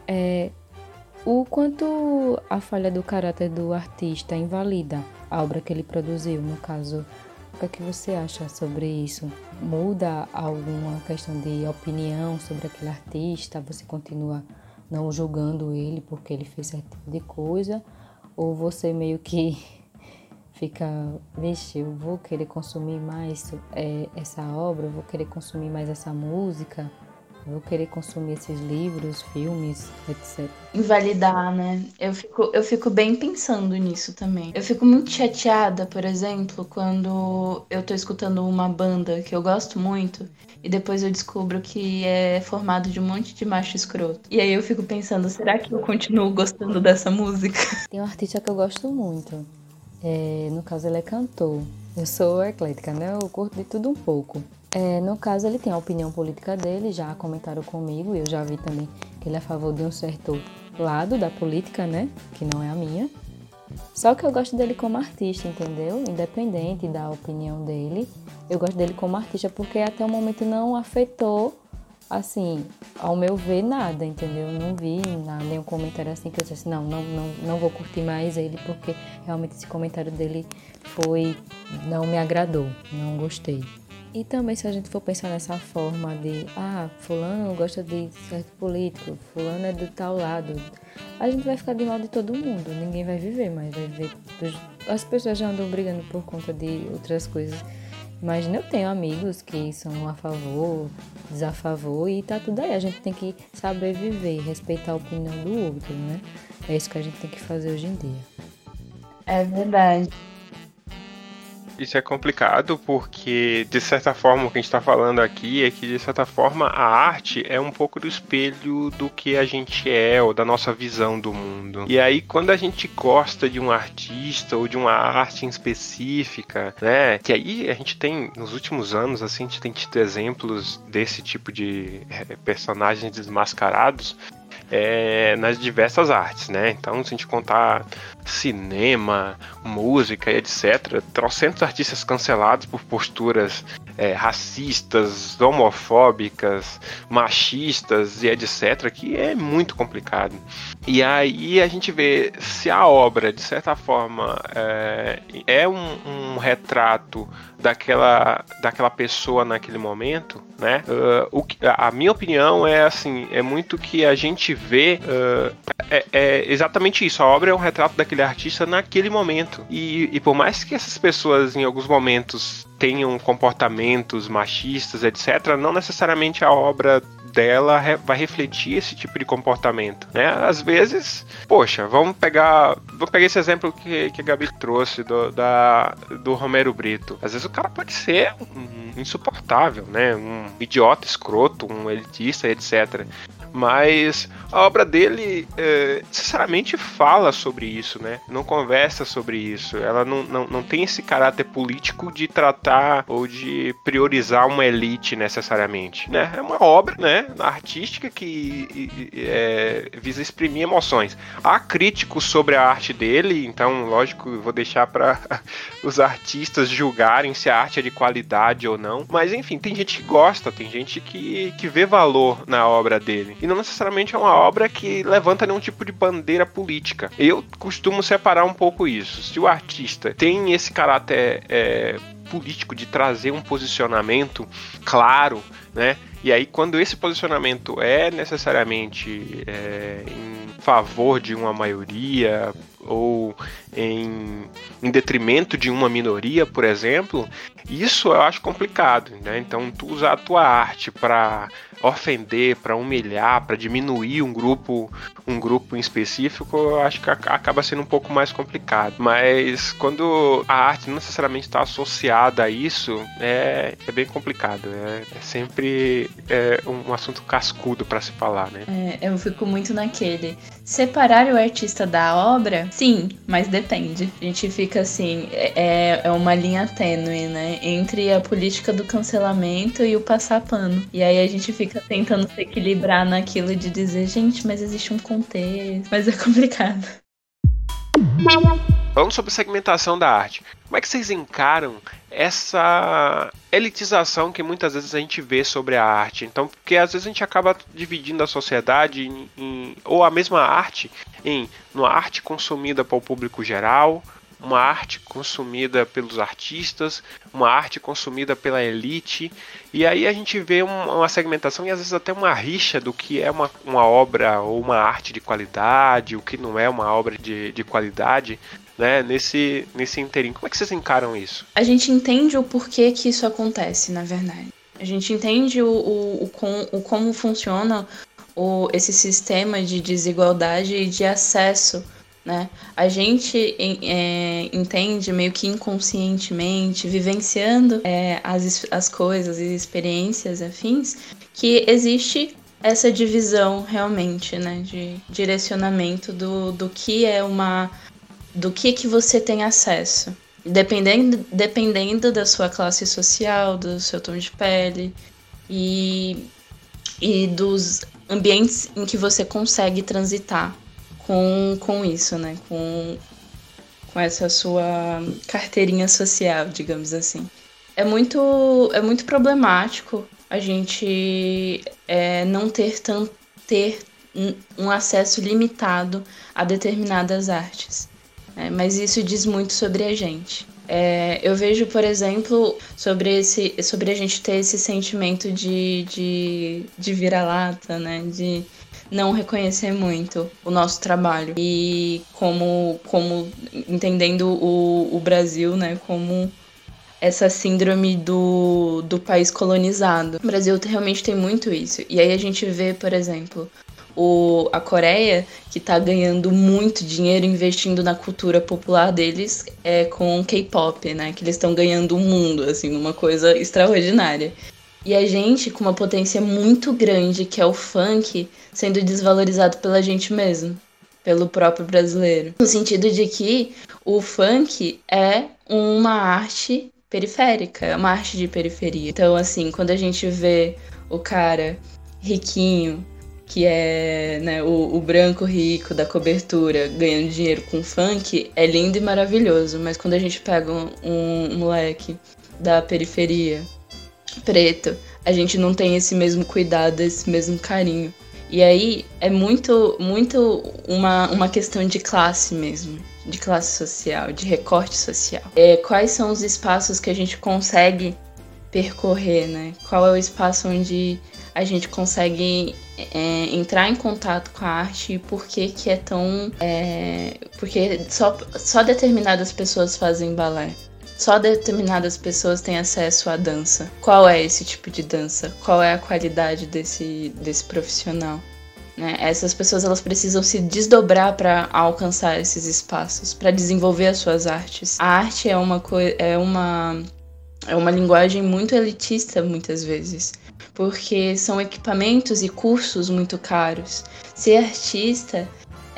Speaker 2: É, o quanto a falha do caráter do artista invalida a obra que ele produziu, no caso, o que, é que você acha sobre isso? Muda alguma questão de opinião sobre aquele artista? Você continua não julgando ele porque ele fez certo tipo de coisa? Ou você meio que fica, vixe, eu vou querer consumir mais é, essa obra, eu vou querer consumir mais essa música? Vou querer consumir esses livros, filmes, etc.
Speaker 3: Invalidar, né? Eu fico, eu fico bem pensando nisso também. Eu fico muito chateada, por exemplo, quando eu tô escutando uma banda que eu gosto muito e depois eu descubro que é formado de um monte de macho escroto. E aí eu fico pensando, será que eu continuo gostando dessa música?
Speaker 2: Tem um artista que eu gosto muito. É, no caso, ele é cantor. Eu sou eclética, né? Eu curto de tudo um pouco. É, no caso, ele tem a opinião política dele, já comentaram comigo, eu já vi também que ele é a favor de um certo lado da política, né? Que não é a minha. Só que eu gosto dele como artista, entendeu? Independente da opinião dele, eu gosto dele como artista porque até o momento não afetou, assim, ao meu ver, nada, entendeu? Eu não vi nada, nenhum comentário assim que eu disse não, não, não, não vou curtir mais ele porque realmente esse comentário dele foi. não me agradou, não gostei. E também se a gente for pensar nessa forma de, ah, fulano gosta de certo político, fulano é do tal lado, a gente vai ficar de mal de todo mundo, ninguém vai viver mais, vai viver. As pessoas já andam brigando por conta de outras coisas. Imagina, eu tenho amigos que são a favor, desafavor e tá tudo aí. A gente tem que saber viver, respeitar a opinião do outro, né? É isso que a gente tem que fazer hoje em dia.
Speaker 3: É verdade
Speaker 1: isso é complicado porque, de certa forma, o que a gente está falando aqui é que, de certa forma, a arte é um pouco do espelho do que a gente é ou da nossa visão do mundo. E aí, quando a gente gosta de um artista ou de uma arte em específica, né, que aí a gente tem, nos últimos anos, assim, a gente tem tido exemplos desse tipo de eh, personagens desmascarados é, nas diversas artes, né? Então, se a gente contar cinema, música, etc., trocentos artistas cancelados por posturas é, racistas, homofóbicas, machistas e etc., que é muito complicado. E aí a gente vê se a obra, de certa forma, é, é um, um, retrato daquela, daquela pessoa naquele momento, né? Uh, o, a minha opinião é assim, é muito que a gente vê uh, é, é, exatamente isso. A obra é um retrato daquele artista naquele momento. E, e por mais que essas pessoas, em alguns momentos, tenham comportamentos machistas, etc., não necessariamente a obra dela vai refletir esse tipo de comportamento, né? Às vezes, poxa, vamos pegar, vou pegar esse exemplo que, que a Gabi trouxe do, da, do Romero Brito. Às vezes o cara pode ser um insuportável, né? Um idiota escroto, um elitista, etc mas a obra dele é, necessariamente fala sobre isso, né? Não conversa sobre isso. Ela não, não, não tem esse caráter político de tratar ou de priorizar uma elite necessariamente, né? É uma obra, né, artística que é, visa exprimir emoções. Há críticos sobre a arte dele, então, lógico, vou deixar para os artistas julgarem se a arte é de qualidade ou não. Mas enfim, tem gente que gosta, tem gente que, que vê valor na obra dele e não necessariamente é uma obra que levanta nenhum tipo de bandeira política. Eu costumo separar um pouco isso. Se o artista tem esse caráter é, político de trazer um posicionamento claro, né? E aí, quando esse posicionamento é necessariamente é, em favor de uma maioria, ou em, em detrimento de uma minoria, por exemplo, isso eu acho complicado, né? Então, tu usar a tua arte para ofender, para humilhar, para diminuir um grupo, um grupo em específico, eu acho que acaba sendo um pouco mais complicado. Mas quando a arte não necessariamente está associada a isso, é, é bem complicado. É, é sempre é, um assunto cascudo para se falar, né?
Speaker 3: É, eu fico muito naquele. Separar o artista da obra, sim, mas depende. A gente fica assim, é, é uma linha tênue, né? Entre a política do cancelamento e o passar pano. E aí a gente fica tentando se equilibrar naquilo de dizer, gente, mas existe um contexto. Mas é complicado.
Speaker 1: Falando sobre segmentação da arte, como é que vocês encaram essa elitização que muitas vezes a gente vê sobre a arte? Então, porque às vezes a gente acaba dividindo a sociedade em, em ou a mesma arte em uma arte consumida para o público geral, uma arte consumida pelos artistas, uma arte consumida pela elite, e aí a gente vê uma segmentação e às vezes até uma rixa do que é uma, uma obra ou uma arte de qualidade, o que não é uma obra de, de qualidade, né, nesse, nesse inteirinho. Como é que vocês encaram isso?
Speaker 3: A gente entende o porquê que isso acontece, na verdade. A gente entende o, o, o, com, o como funciona o, esse sistema de desigualdade e de acesso né? A gente é, entende meio que inconscientemente, vivenciando é, as, as coisas e experiências afins, que existe essa divisão realmente, né, de direcionamento do, do que é uma do que que você tem acesso, dependendo dependendo da sua classe social, do seu tom de pele e e dos ambientes em que você consegue transitar com, com isso, né? Com, com essa sua carteirinha social, digamos assim. É muito, é muito problemático a gente é, não ter, tanto, ter um acesso limitado a determinadas artes. Né? Mas isso diz muito sobre a gente. É, eu vejo, por exemplo, sobre, esse, sobre a gente ter esse sentimento de, de, de vira-lata, né? De não reconhecer muito o nosso trabalho e como, como entendendo o, o Brasil, né, como essa síndrome do, do país colonizado. O Brasil realmente tem muito isso. E aí a gente vê, por exemplo, o, a Coreia, que está ganhando muito dinheiro investindo na cultura popular deles é, com K-pop, né? Que eles estão ganhando o mundo, assim, uma coisa extraordinária. E a gente, com uma potência muito grande, que é o funk, sendo desvalorizado pela gente mesmo, pelo próprio brasileiro. No sentido de que o funk é uma arte periférica, é uma arte de periferia. Então, assim, quando a gente vê o cara riquinho, que é né, o, o, branco rico da cobertura ganhando dinheiro com funk, é lindo e maravilhoso. Mas quando a gente pega um, um moleque da periferia preto, a gente não tem esse mesmo cuidado, esse mesmo carinho. E aí é muito, muito uma, uma questão de classe mesmo, de classe social, de recorte social. É, quais são os espaços que a gente consegue percorrer, né? Qual é o espaço onde a gente consegue é, entrar em contato com a arte e por que que é tão... É, porque só, só determinadas pessoas fazem balé. Só determinadas pessoas têm acesso à dança. Qual é esse tipo de dança? Qual é a qualidade desse, desse profissional? Né? Essas pessoas elas precisam se desdobrar para alcançar esses espaços, para desenvolver as suas artes. A arte é uma é uma é uma linguagem muito elitista muitas vezes, porque são equipamentos e cursos muito caros. Ser artista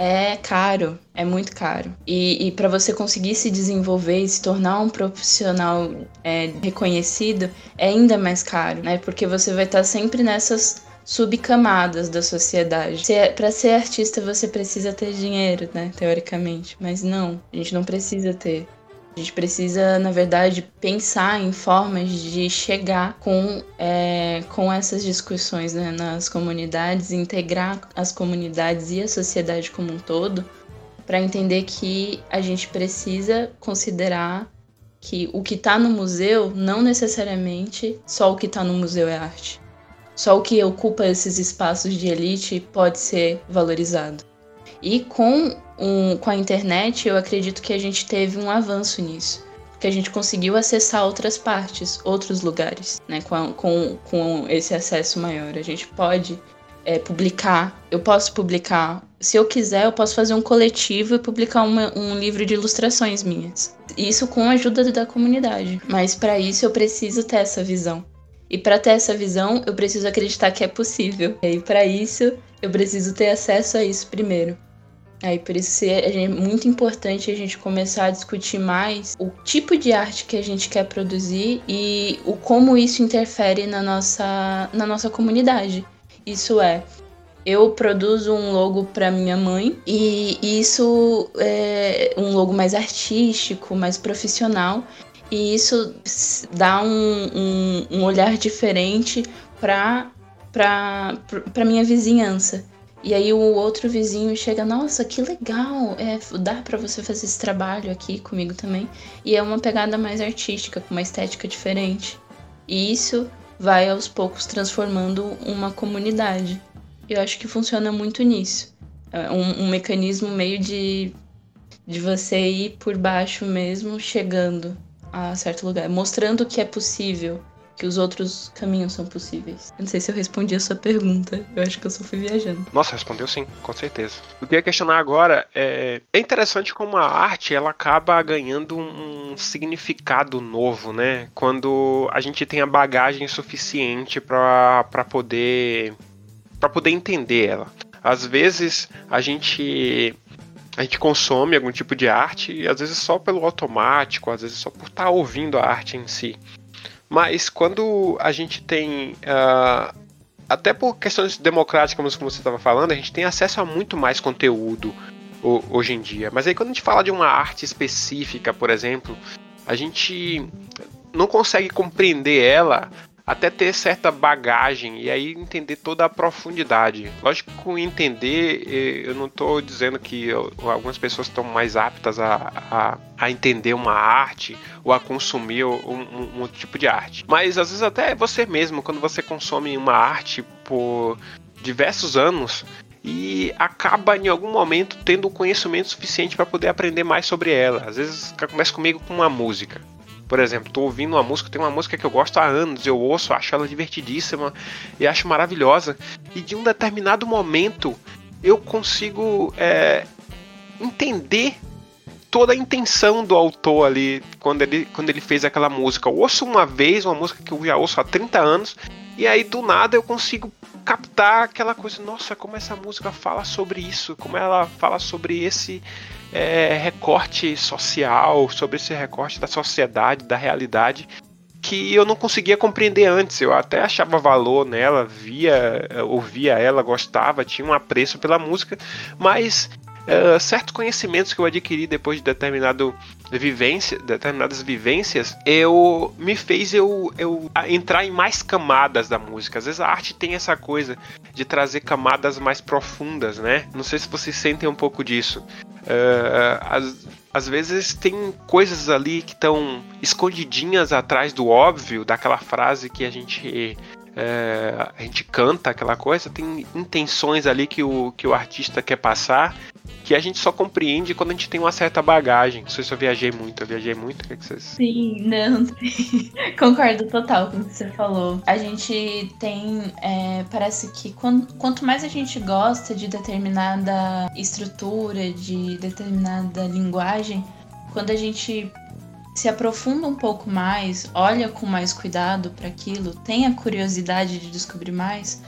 Speaker 3: é caro, é muito caro. E, e para você conseguir se desenvolver e se tornar um profissional é, reconhecido, é ainda mais caro, né? Porque você vai estar sempre nessas subcamadas da sociedade. Para ser artista você precisa ter dinheiro, né? Teoricamente, mas não, a gente não precisa ter. A gente precisa, na verdade, pensar em formas de chegar com, é, com essas discussões né, nas comunidades, integrar as comunidades e a sociedade como um todo, para entender que a gente precisa considerar que o que está no museu não necessariamente só o que está no museu é arte. Só o que ocupa esses espaços de elite pode ser valorizado. E com, um, com a internet, eu acredito que a gente teve um avanço nisso. Que a gente conseguiu acessar outras partes, outros lugares, né? Com, com, com esse acesso maior. A gente pode é, publicar, eu posso publicar. Se eu quiser, eu posso fazer um coletivo e publicar uma, um livro de ilustrações minhas. Isso com a ajuda da comunidade. Mas para isso eu preciso ter essa visão. E para ter essa visão, eu preciso acreditar que é possível. E para isso, eu preciso ter acesso a isso primeiro. Aí por isso é muito importante a gente começar a discutir mais o tipo de arte que a gente quer produzir e o como isso interfere na nossa, na nossa comunidade. Isso é, eu produzo um logo para minha mãe e isso é um logo mais artístico, mais profissional e isso dá um, um, um olhar diferente para para minha vizinhança. E aí o outro vizinho chega, nossa, que legal, é, dá para você fazer esse trabalho aqui comigo também. E é uma pegada mais artística, com uma estética diferente. E isso vai aos poucos transformando uma comunidade. Eu acho que funciona muito nisso. É um, um mecanismo meio de, de você ir por baixo mesmo, chegando a certo lugar, mostrando que é possível que os outros caminhos são possíveis. Não sei se eu respondi a sua pergunta. Eu acho que eu só fui viajando.
Speaker 1: Nossa, respondeu sim, com certeza. O que eu ia questionar agora é. É interessante como a arte ela acaba ganhando um significado novo, né? Quando a gente tem a bagagem suficiente para poder. para poder entender ela. Às vezes a gente a gente consome algum tipo de arte e às vezes só pelo automático, às vezes só por estar tá ouvindo a arte em si. Mas quando a gente tem. Uh, até por questões democráticas, como você estava falando, a gente tem acesso a muito mais conteúdo hoje em dia. Mas aí quando a gente fala de uma arte específica, por exemplo, a gente não consegue compreender ela até ter certa bagagem e aí entender toda a profundidade. Lógico que entender, eu não estou dizendo que algumas pessoas estão mais aptas a, a, a, entender uma arte ou a consumir um, um, um tipo de arte. Mas às vezes até você mesmo, quando você consome uma arte por diversos anos, e acaba em algum momento tendo conhecimento suficiente para poder aprender mais sobre ela. Às vezes começa comigo com uma música. Por exemplo, tô ouvindo uma música, tem uma música que eu gosto há anos, eu ouço, acho ela divertidíssima e acho maravilhosa. E de um determinado momento eu consigo é, entender toda a intenção do autor ali quando ele, quando ele fez aquela música. Eu ouço uma vez uma música que eu já ouço há 30 anos e aí do nada eu consigo captar aquela coisa, nossa, como essa música fala sobre isso, como ela fala sobre esse é, recorte social, sobre esse recorte da sociedade, da realidade, que eu não conseguia compreender antes. Eu até achava valor nela, via, ouvia ela, gostava, tinha um apreço pela música, mas uh, certos conhecimentos que eu adquiri depois de determinado vivência, determinadas vivências, eu me fez eu, eu entrar em mais camadas da música. Às vezes a arte tem essa coisa de trazer camadas mais profundas, né? Não sei se vocês sentem um pouco disso. Uh, às, às vezes tem coisas ali que estão escondidinhas atrás do óbvio, daquela frase que a gente é, a gente canta aquela coisa, tem intenções ali que o, que o artista quer passar que a gente só compreende quando a gente tem uma certa bagagem. Não sei se eu viajei muito, eu viajei muito, o que, é que vocês.
Speaker 3: Sim, não, concordo total com o que você falou. A gente tem. É, parece que quando, quanto mais a gente gosta de determinada estrutura, de determinada linguagem, quando a gente se aprofunda um pouco mais, olha com mais cuidado para aquilo, tem a curiosidade de descobrir mais,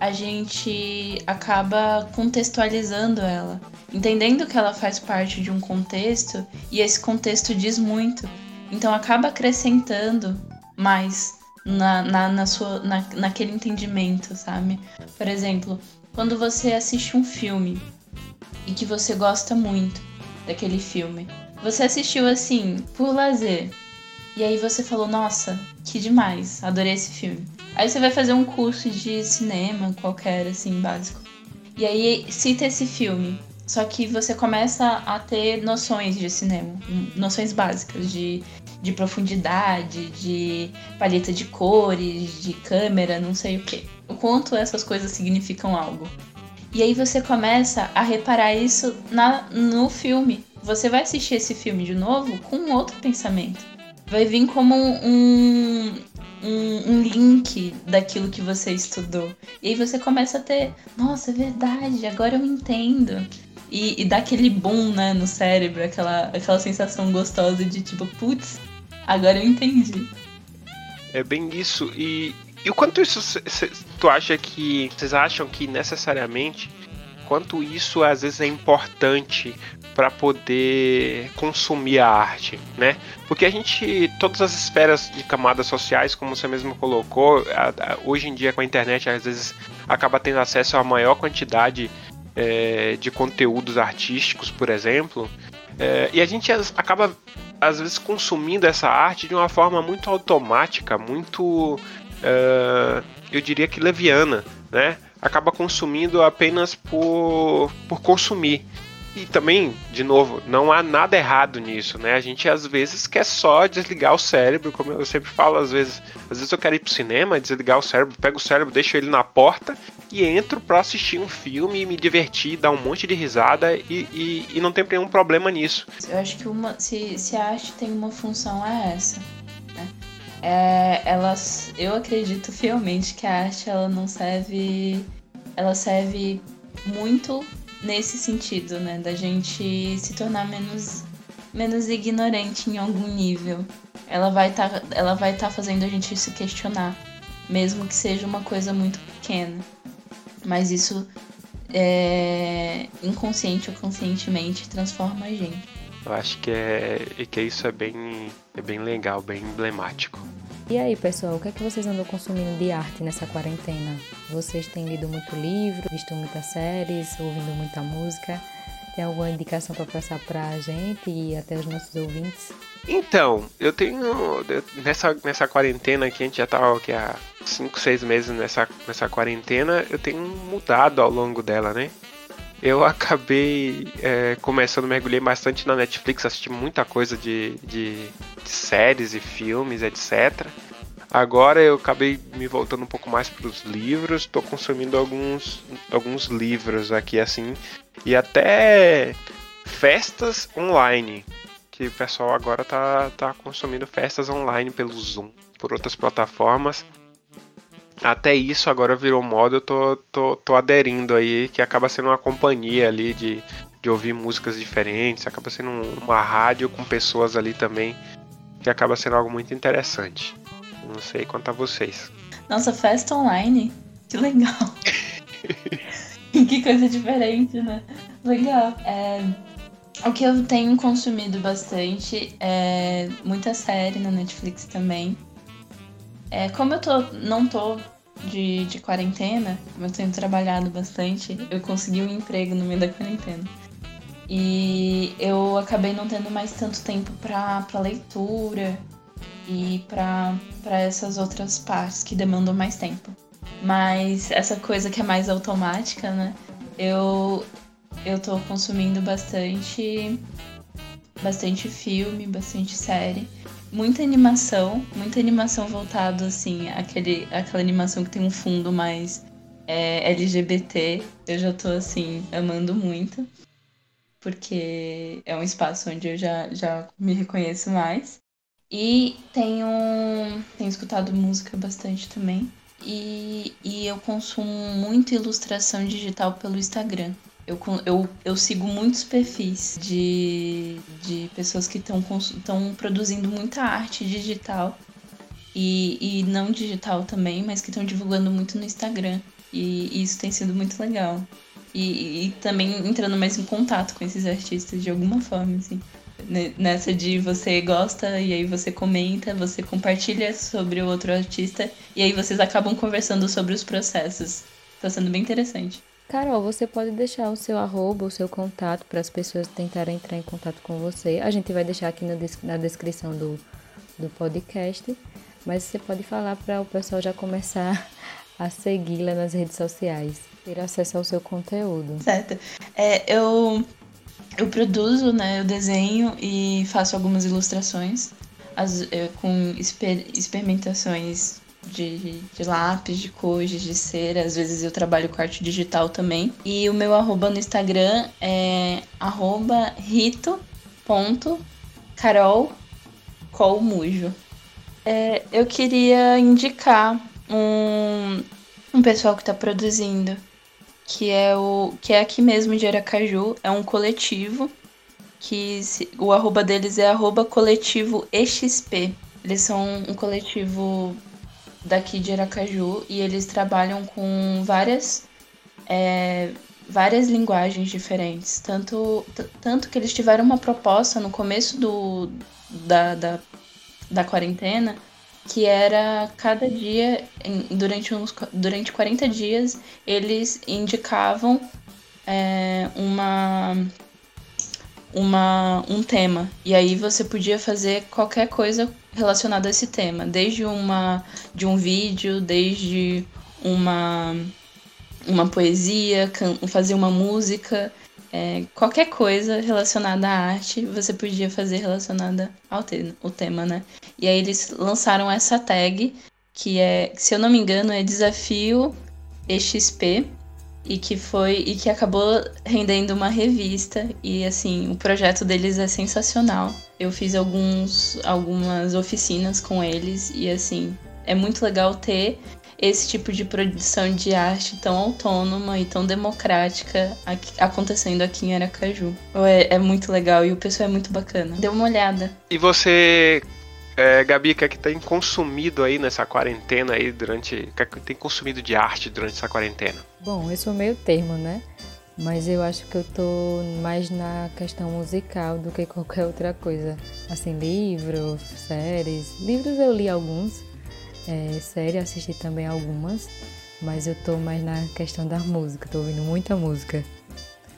Speaker 3: a gente acaba contextualizando ela, entendendo que ela faz parte de um contexto e esse contexto diz muito. Então acaba acrescentando mais na, na, na sua, na, naquele entendimento, sabe? Por exemplo, quando você assiste um filme e que você gosta muito daquele filme, você assistiu assim, por lazer. E aí você falou, nossa, que demais, adorei esse filme. Aí você vai fazer um curso de cinema qualquer, assim, básico. E aí cita esse filme. Só que você começa a ter noções de cinema, noções básicas de, de profundidade, de paleta de cores, de câmera, não sei o que. O quanto essas coisas significam algo. E aí você começa a reparar isso na, no filme. Você vai assistir esse filme de novo com outro pensamento. Vai vir como um, um, um, link daquilo que você estudou. E aí você começa a ter, nossa, é verdade, agora eu entendo. E, e dá aquele boom né, no cérebro, aquela, aquela sensação gostosa de tipo, putz, agora eu entendi.
Speaker 1: É bem isso. E, e o quanto isso cê, cê, tu acha que. Vocês acham que necessariamente quanto isso às vezes é importante para poder consumir a arte, né? Porque a gente, todas as esferas de camadas sociais, como você mesmo colocou, a, a, hoje em dia com a internet às vezes acaba tendo acesso a maior quantidade é, de conteúdos artísticos, por exemplo, é, e a gente acaba às vezes consumindo essa arte de uma forma muito automática, muito, é, eu diria que leviana, né? Acaba consumindo apenas por, por consumir. E também, de novo, não há nada errado nisso, né? A gente às vezes quer só desligar o cérebro, como eu sempre falo, às vezes, às vezes eu quero ir pro cinema, desligar o cérebro, pego o cérebro, deixo ele na porta e entro para assistir um filme, me divertir, dar um monte de risada e, e, e, não tem nenhum problema nisso.
Speaker 3: Eu acho que uma, se, se a arte tem uma função é essa. Né? É, elas, eu acredito fielmente que a arte ela não serve, ela serve muito nesse sentido, né? Da gente se tornar menos, menos ignorante em algum nível. Ela vai tá, ela vai estar tá fazendo a gente se questionar, mesmo que seja uma coisa muito pequena. Mas isso é, inconsciente ou conscientemente transforma a gente.
Speaker 1: Eu acho que é que isso é bem é bem legal, bem emblemático.
Speaker 2: E aí, pessoal, o que é que vocês andam consumindo de arte nessa quarentena? Vocês têm lido muito livro, visto muitas séries, ouvindo muita música? Tem alguma indicação para passar para a gente e até os nossos ouvintes?
Speaker 1: Então, eu tenho. Nessa, nessa quarentena aqui, a gente já tá aqui há 5, 6 meses nessa, nessa quarentena, eu tenho mudado ao longo dela, né? Eu acabei é, começando, mergulhei bastante na Netflix, assisti muita coisa de, de, de séries e filmes, etc. Agora eu acabei me voltando um pouco mais para os livros, estou consumindo alguns, alguns livros aqui assim, e até festas online, que o pessoal agora tá, tá consumindo festas online pelo Zoom, por outras plataformas até isso agora virou moda, eu tô, tô, tô aderindo aí, que acaba sendo uma companhia ali de, de ouvir músicas diferentes, acaba sendo uma rádio com pessoas ali também, que acaba sendo algo muito interessante. Não sei quanto a vocês.
Speaker 3: Nossa, festa online? Que legal! que coisa diferente, né? Legal. É, o que eu tenho consumido bastante é muita série na Netflix também. É, como eu tô, não tô de, de quarentena, eu tenho trabalhado bastante, eu consegui um emprego no meio da quarentena. E eu acabei não tendo mais tanto tempo para leitura e para essas outras partes que demandam mais tempo. Mas essa coisa que é mais automática, né? Eu, eu tô consumindo bastante bastante filme, bastante série muita animação, muita animação voltado assim, aquele, aquela animação que tem um fundo mais é, LGBT. Eu já tô assim, amando muito. Porque é um espaço onde eu já, já me reconheço mais. E tenho, tenho escutado música bastante também. E, e eu consumo muito ilustração digital pelo Instagram. Eu, eu, eu sigo muitos perfis de, de pessoas que estão produzindo muita arte digital e, e não digital também, mas que estão divulgando muito no Instagram. E, e, isso tem sido muito legal. E, e, também entrando mais em contato com esses artistas de alguma forma, assim. Nessa de você gosta e aí você comenta, você compartilha sobre o outro artista e aí vocês acabam conversando sobre os processos. Tá sendo bem interessante.
Speaker 2: Carol, você pode deixar o seu arroba, o seu contato para as pessoas tentarem entrar em contato com você. A gente vai deixar aqui na descrição do, do podcast, mas você pode falar para o pessoal já começar a segui-la nas redes sociais, ter acesso ao seu conteúdo.
Speaker 3: Certo. É, eu, eu produzo, né, eu desenho e faço algumas ilustrações as, é, com exper, experimentações de, de lápis, de cores, de cera. Às vezes eu trabalho com arte digital também. E o meu arroba no Instagram é arroba rito.carolcolmujo. É, eu queria indicar um, um pessoal que está produzindo, que é o que é aqui mesmo de Aracaju, é um coletivo que se, o arroba deles é arroba coletivo EXP. Eles são um coletivo daqui de Aracaju e eles trabalham com várias é, várias linguagens diferentes. Tanto, tanto que eles tiveram uma proposta no começo do, da, da, da quarentena que era cada dia, durante, uns, durante 40 dias, eles indicavam é, uma uma, um tema. E aí você podia fazer qualquer coisa relacionada a esse tema, desde uma de um vídeo, desde uma uma poesia, fazer uma música, é, qualquer coisa relacionada à arte, você podia fazer relacionada ao te o tema, né? E aí eles lançaram essa tag que é, se eu não me engano, é desafio EXP e que foi e que acabou rendendo uma revista e assim o projeto deles é sensacional eu fiz alguns algumas oficinas com eles e assim é muito legal ter esse tipo de produção de arte tão autônoma e tão democrática aqui, acontecendo aqui em Aracaju. É, é muito legal e o pessoal é muito bacana. Dê uma olhada.
Speaker 1: E você é, Gabi, o que é que tem consumido aí nessa quarentena aí durante. O que é que tem consumido de arte durante essa quarentena?
Speaker 2: Bom, eu sou meio termo, né? Mas eu acho que eu tô mais na questão musical do que qualquer outra coisa. Assim, livros, séries. Livros eu li alguns, é, séries assisti também algumas, mas eu tô mais na questão da música, tô ouvindo muita música.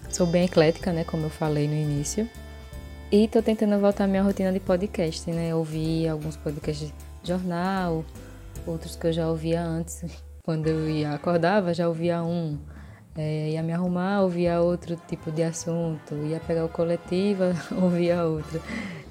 Speaker 2: Sou bem eclética, né, como eu falei no início. E tô tentando voltar à minha rotina de podcast, né? Ouvi alguns podcasts de jornal, outros que eu já ouvia antes. Quando eu ia acordava, já ouvia um. É, ia me arrumar, ouvia outro tipo de assunto. Ia pegar o coletivo, ouvia outro.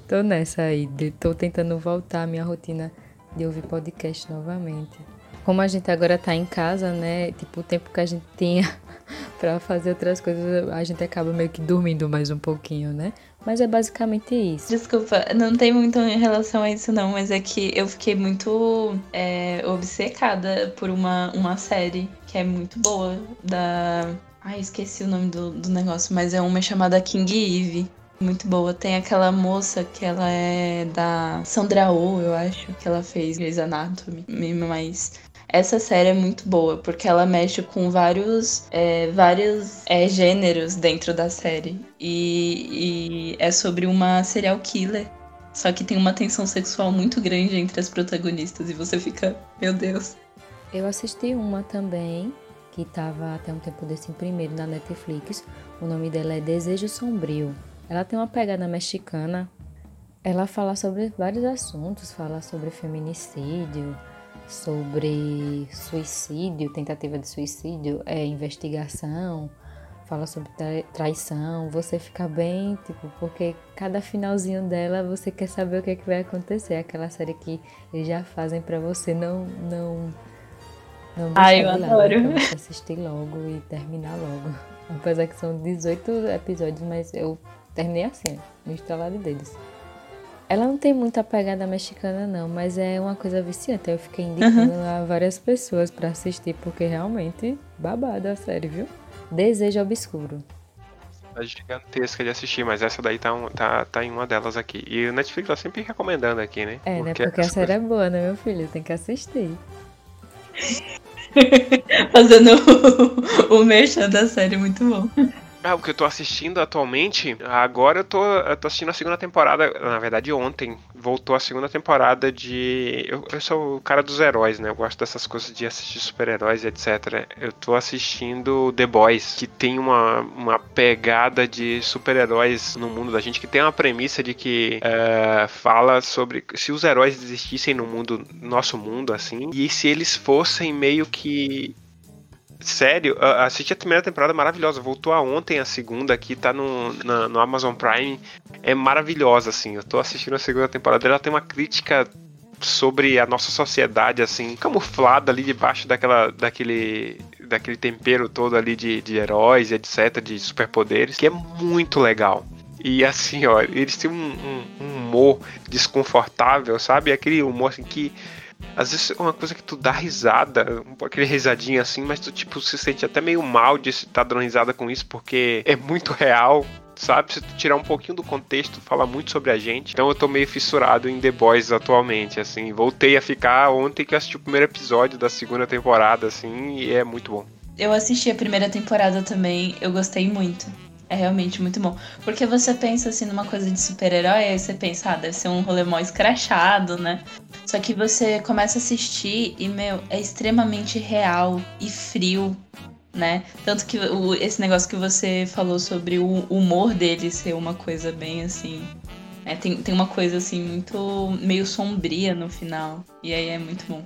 Speaker 2: Tô nessa aí, tô tentando voltar à minha rotina de ouvir podcast novamente. Como a gente agora tá em casa, né? Tipo, o tempo que a gente tinha para fazer outras coisas, a gente acaba meio que dormindo mais um pouquinho, né? Mas é basicamente isso.
Speaker 3: Desculpa, não tem muito em relação a isso não, mas é que eu fiquei muito é, obcecada por uma, uma série que é muito boa, da... Ai, esqueci o nome do, do negócio, mas é uma chamada King Eve. Muito boa. Tem aquela moça que ela é da Sandra Oh, eu acho, que ela fez Grey's Anatomy, mas essa série é muito boa, porque ela mexe com vários, é, vários é, gêneros dentro da série. E, e é sobre uma serial killer. Só que tem uma tensão sexual muito grande entre as protagonistas e você fica, meu Deus.
Speaker 2: Eu assisti uma também, que estava até um tempo desse em primeiro na Netflix. O nome dela é Desejo Sombrio. Ela tem uma pegada mexicana. Ela fala sobre vários assuntos, fala sobre feminicídio, sobre suicídio, tentativa de suicídio, é investigação, fala sobre traição, você fica bem, tipo, porque cada finalzinho dela você quer saber o que, é que vai acontecer, aquela série que eles já fazem para você não não não
Speaker 3: Ai, eu lado, adoro.
Speaker 2: então você assistir logo e terminar logo. Apesar que são 18 episódios, mas eu terminei assim, no instalar de dedos. Ela não tem muita pegada mexicana, não, mas é uma coisa viciante. Eu fiquei indicando uhum. a várias pessoas para assistir, porque realmente babada a série, viu? Desejo Obscuro.
Speaker 1: É gigantesca de assistir, mas essa daí tá, tá, tá em uma delas aqui. E o Netflix tá sempre recomendando aqui, né?
Speaker 2: É, porque né? Porque a série é boa, né, meu filho? Tem que assistir.
Speaker 3: Fazendo o, o merchan da série, muito bom.
Speaker 1: Ah, o que eu tô assistindo atualmente, agora eu tô, eu tô assistindo a segunda temporada, na verdade ontem, voltou a segunda temporada de. Eu, eu sou o cara dos heróis, né? Eu gosto dessas coisas de assistir super-heróis, etc. Eu tô assistindo The Boys, que tem uma, uma pegada de super-heróis no mundo da gente, que tem uma premissa de que uh, fala sobre se os heróis existissem no mundo, nosso mundo, assim, e se eles fossem meio que Sério, assisti a primeira temporada maravilhosa. Voltou a ontem a segunda aqui, tá no, na, no Amazon Prime. É maravilhosa, assim. Eu tô assistindo a segunda temporada. Ela tem uma crítica sobre a nossa sociedade, assim, camuflada ali debaixo daquela, daquele, daquele tempero todo ali de, de heróis, etc., de superpoderes, que é muito legal. E assim, ó, eles têm um, um, um humor desconfortável, sabe? Aquele humor assim que às vezes é uma coisa que tu dá risada, aquele risadinho assim, mas tu tipo se sente até meio mal de estar tá dando risada com isso, porque é muito real, sabe? Se tu tirar um pouquinho do contexto, fala muito sobre a gente. Então eu tô meio fissurado em The Boys atualmente, assim. Voltei a ficar ontem que assisti o primeiro episódio da segunda temporada, assim, e é muito bom.
Speaker 3: Eu assisti a primeira temporada também, eu gostei muito. É realmente muito bom. Porque você pensa assim numa coisa de super-herói, aí você pensa, ah, deve ser um rolê mó escrachado, né? Só que você começa a assistir e, meu, é extremamente real e frio, né? Tanto que o, esse negócio que você falou sobre o humor dele ser uma coisa bem assim. É, tem, tem uma coisa assim muito meio sombria no final. E aí é muito bom.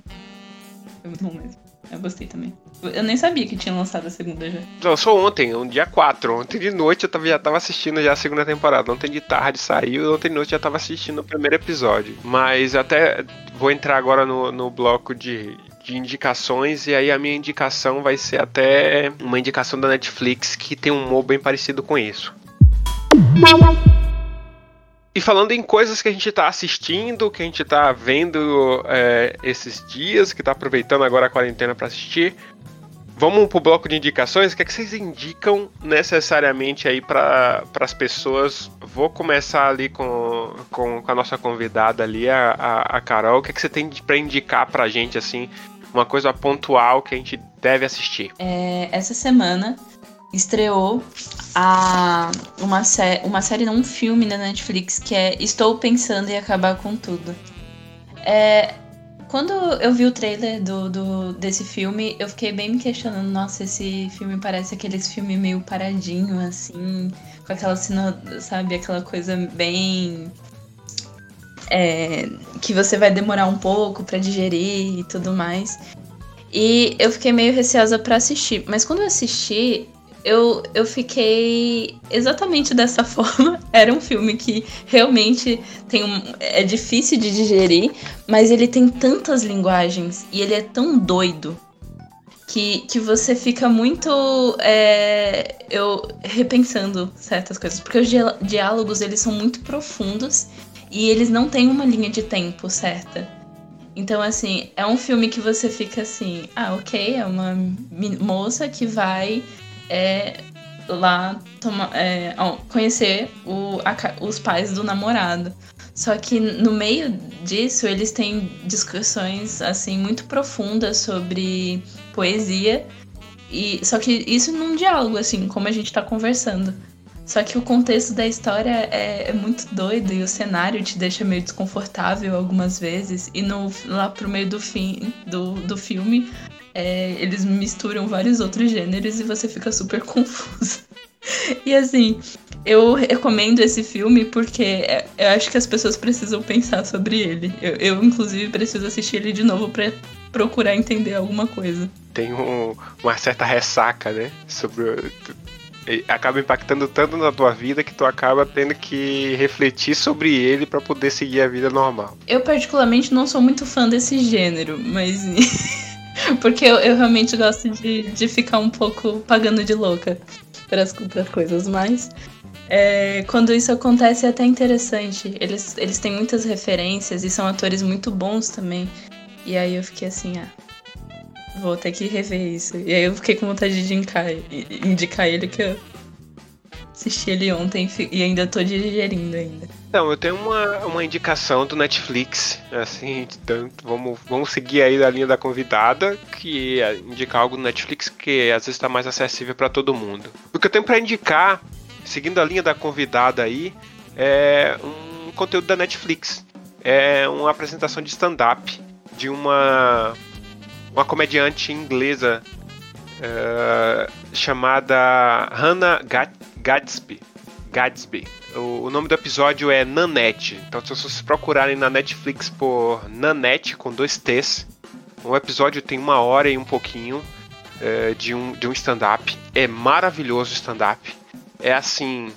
Speaker 3: É muito bom mesmo. Eu gostei também. Eu nem sabia que tinha lançado a segunda já.
Speaker 1: Lançou ontem, um dia 4. Ontem de noite eu tava, já tava assistindo já a segunda temporada. Ontem de tarde saiu, ontem de noite já tava assistindo o primeiro episódio. Mas até vou entrar agora no, no bloco de, de indicações e aí a minha indicação vai ser até uma indicação da Netflix que tem um humor bem parecido com isso. E falando em coisas que a gente está assistindo, que a gente está vendo é, esses dias, que está aproveitando agora a quarentena para assistir, vamos pro bloco de indicações. O que, é que vocês indicam necessariamente aí para as pessoas? Vou começar ali com, com, com, a nossa convidada ali, a, a, a Carol. O que, é que você tem para indicar para a gente, assim, uma coisa pontual que a gente deve assistir?
Speaker 3: É, essa semana estreou a, uma, sé uma série, não um filme na Netflix, que é Estou Pensando em Acabar com Tudo. É, quando eu vi o trailer do, do, desse filme, eu fiquei bem me questionando, nossa, esse filme parece aqueles filmes meio paradinho, assim, com aquela sabe, aquela coisa bem. É, que você vai demorar um pouco para digerir e tudo mais. E eu fiquei meio receosa para assistir. Mas quando eu assisti, eu, eu fiquei exatamente dessa forma. Era um filme que realmente tem um, é difícil de digerir, mas ele tem tantas linguagens e ele é tão doido que, que você fica muito é, eu repensando certas coisas, porque os diálogos eles são muito profundos e eles não têm uma linha de tempo certa. Então, assim, é um filme que você fica assim, ah, ok, é uma moça que vai é lá toma, é, conhecer o, a, os pais do namorado. Só que no meio disso eles têm discussões assim muito profundas sobre poesia e só que isso num diálogo assim, como a gente tá conversando. Só que o contexto da história é, é, muito doido e o cenário te deixa meio desconfortável algumas vezes. E no, lá pro meio do fim do, do filme, é, eles misturam vários outros gêneros e você fica super confuso. E assim, eu recomendo esse filme porque é, eu acho que as pessoas precisam pensar sobre ele. Eu, eu inclusive, preciso assistir ele de novo para procurar entender alguma coisa.
Speaker 1: Tem um, uma certa ressaca, né? Sobre. Acaba impactando tanto na tua vida que tu acaba tendo que refletir sobre ele para poder seguir a vida normal.
Speaker 3: Eu, particularmente, não sou muito fã desse gênero, mas. Porque eu, eu realmente gosto de, de ficar um pouco pagando de louca para as coisas, mas é, quando isso acontece é até interessante. Eles, eles têm muitas referências e são atores muito bons também. E aí eu fiquei assim, ah, vou ter que rever isso. E aí eu fiquei com vontade de indicar, indicar ele que eu assisti ele ontem e ainda tô digerindo ainda.
Speaker 1: Então, eu tenho uma, uma indicação do Netflix, assim, tanto, vamos, vamos seguir aí da linha da convidada, que é indicar algo do Netflix que às vezes está mais acessível para todo mundo. O que eu tenho para indicar, seguindo a linha da convidada aí, é um conteúdo da Netflix. É uma apresentação de stand-up de uma, uma comediante inglesa uh, chamada Hannah Gadsby. Gadsby. O, nome do episódio é Nanette. Então, se vocês procurarem na Netflix por Nanette com dois T's, o episódio tem uma hora e um pouquinho é, de um, de um stand-up. É maravilhoso o stand-up. É assim.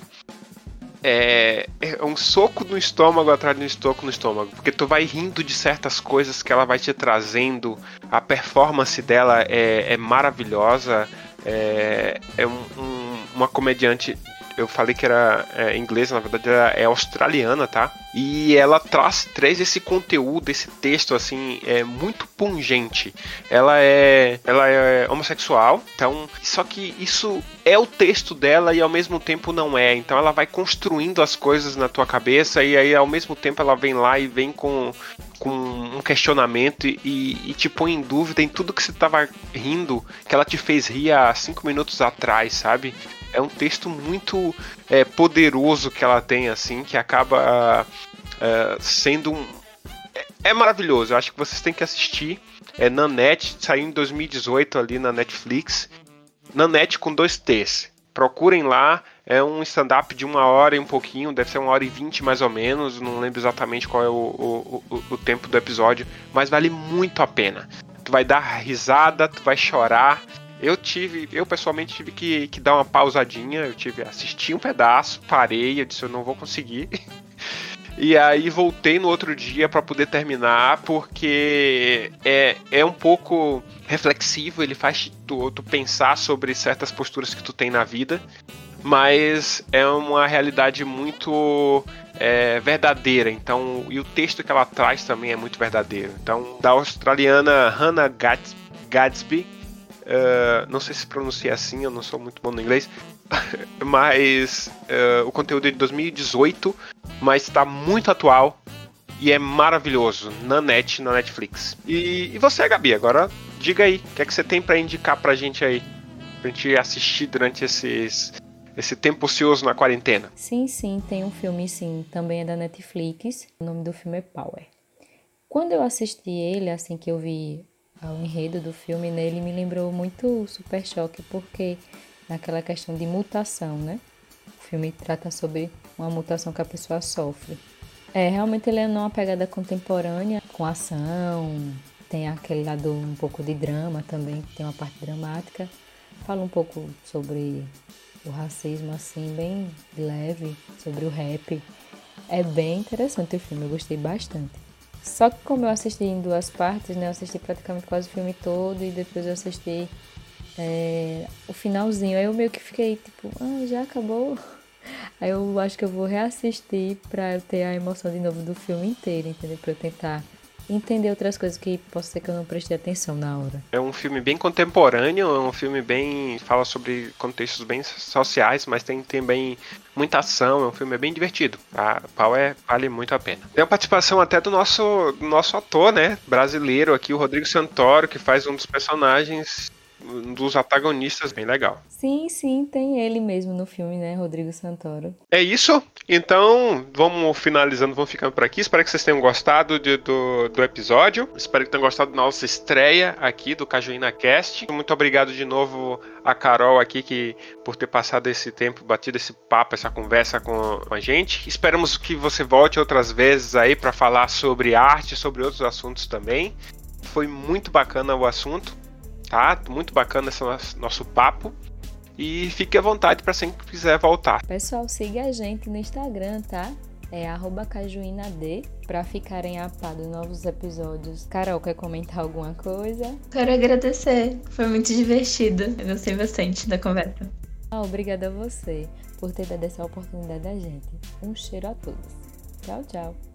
Speaker 1: é, é um soco no estômago atrás de um soco no estômago. Porque tu vai rindo de certas coisas que ela vai te trazendo. A performance dela é, é maravilhosa. É, é um, um, uma comediante eu falei que era é, inglesa, na verdade ela é australiana, tá? E ela traz, traz esse conteúdo, esse texto, assim, é muito pungente. Ela é, ela é homossexual, então, só que isso é o texto dela e ao mesmo tempo não é. Então ela vai construindo as coisas na tua cabeça e aí ao mesmo tempo ela vem lá e vem com, com um questionamento e, e te põe em dúvida em tudo que você estava rindo, que ela te fez rir há cinco minutos atrás, sabe? é um texto muito é, poderoso que ela tem, assim, que acaba uh, sendo um. É, é, maravilhoso, eu acho que vocês têm que assistir. É Nanette, saiu em 2018 ali na Netflix. Nanette com dois T's. Procurem lá, é um stand-up de uma hora e um pouquinho, deve ser uma hora e vinte mais ou menos, não lembro exatamente qual é o, o, o, o tempo do episódio, mas vale muito a pena. Tu vai dar risada, tu vai chorar, eu tive, eu pessoalmente tive que, que dar uma pausadinha, eu tive assisti um pedaço, parei, eu disse eu não vou conseguir. E aí voltei no outro dia para poder terminar, porque é, é um pouco reflexivo, ele faz tu, tu pensar sobre certas posturas que tu tem na vida, mas é uma realidade muito é, verdadeira. Então, e o texto que ela traz também é muito verdadeiro. Então, da australiana Hannah Gadsby, Uh, não sei se pronuncia assim, eu não sou muito bom no inglês. mas uh, o conteúdo é de 2018, mas está muito atual e é maravilhoso na net, na Netflix. E, e você, Gabi, agora diga aí, o que é que você tem para indicar pra gente aí? Pra gente assistir durante esses, esse tempo ocioso na quarentena?
Speaker 2: Sim, sim, tem um filme sim, também é da Netflix. O nome do filme é Power. Quando eu assisti ele, assim que eu vi ao enredo do filme nele me lembrou muito Super Choque, porque naquela questão de mutação, né? O filme trata sobre uma mutação que a pessoa sofre. É, realmente ele é numa pegada contemporânea, com ação, tem aquele lado um pouco de drama também, tem uma parte dramática. Fala um pouco sobre o racismo, assim, bem leve, sobre o rap. É bem interessante o filme, eu gostei bastante. Só que como eu assisti em duas partes, né? Eu assisti praticamente quase o filme todo e depois eu assisti é, o finalzinho. Aí eu meio que fiquei tipo, ah, já acabou. Aí eu acho que eu vou reassistir pra eu ter a emoção de novo do filme inteiro, entendeu? Pra eu tentar entender outras coisas que posso ser que eu não prestei atenção na hora.
Speaker 1: É um filme bem contemporâneo, é um filme bem. fala sobre contextos bem sociais, mas tem também muita ação, é um filme bem divertido. A pau é, vale muito a pena. Tem a participação até do nosso, do nosso ator, né? Brasileiro aqui, o Rodrigo Santoro, que faz um dos personagens um dos antagonistas bem legal.
Speaker 2: Sim, sim, tem ele mesmo no filme, né, Rodrigo Santoro.
Speaker 1: É isso. Então, vamos finalizando, vamos ficando por aqui. Espero que vocês tenham gostado de, do, do episódio. Espero que tenham gostado da nossa estreia aqui do Cajuína Cast. Muito obrigado de novo a Carol aqui que por ter passado esse tempo, batido esse papo, essa conversa com a gente. Esperamos que você volte outras vezes aí para falar sobre arte, sobre outros assuntos também. Foi muito bacana o assunto tá? Muito bacana esse nosso papo. E fique à vontade para sempre que quiser voltar.
Speaker 2: Pessoal, siga a gente no Instagram, tá? É cajuinad para ficarem a par dos novos episódios. Carol, quer comentar alguma coisa?
Speaker 3: Quero agradecer. Foi muito divertido. Eu gostei bastante da conversa.
Speaker 2: Ah, obrigada a você por ter dado essa oportunidade a gente. Um cheiro a todos. Tchau, tchau.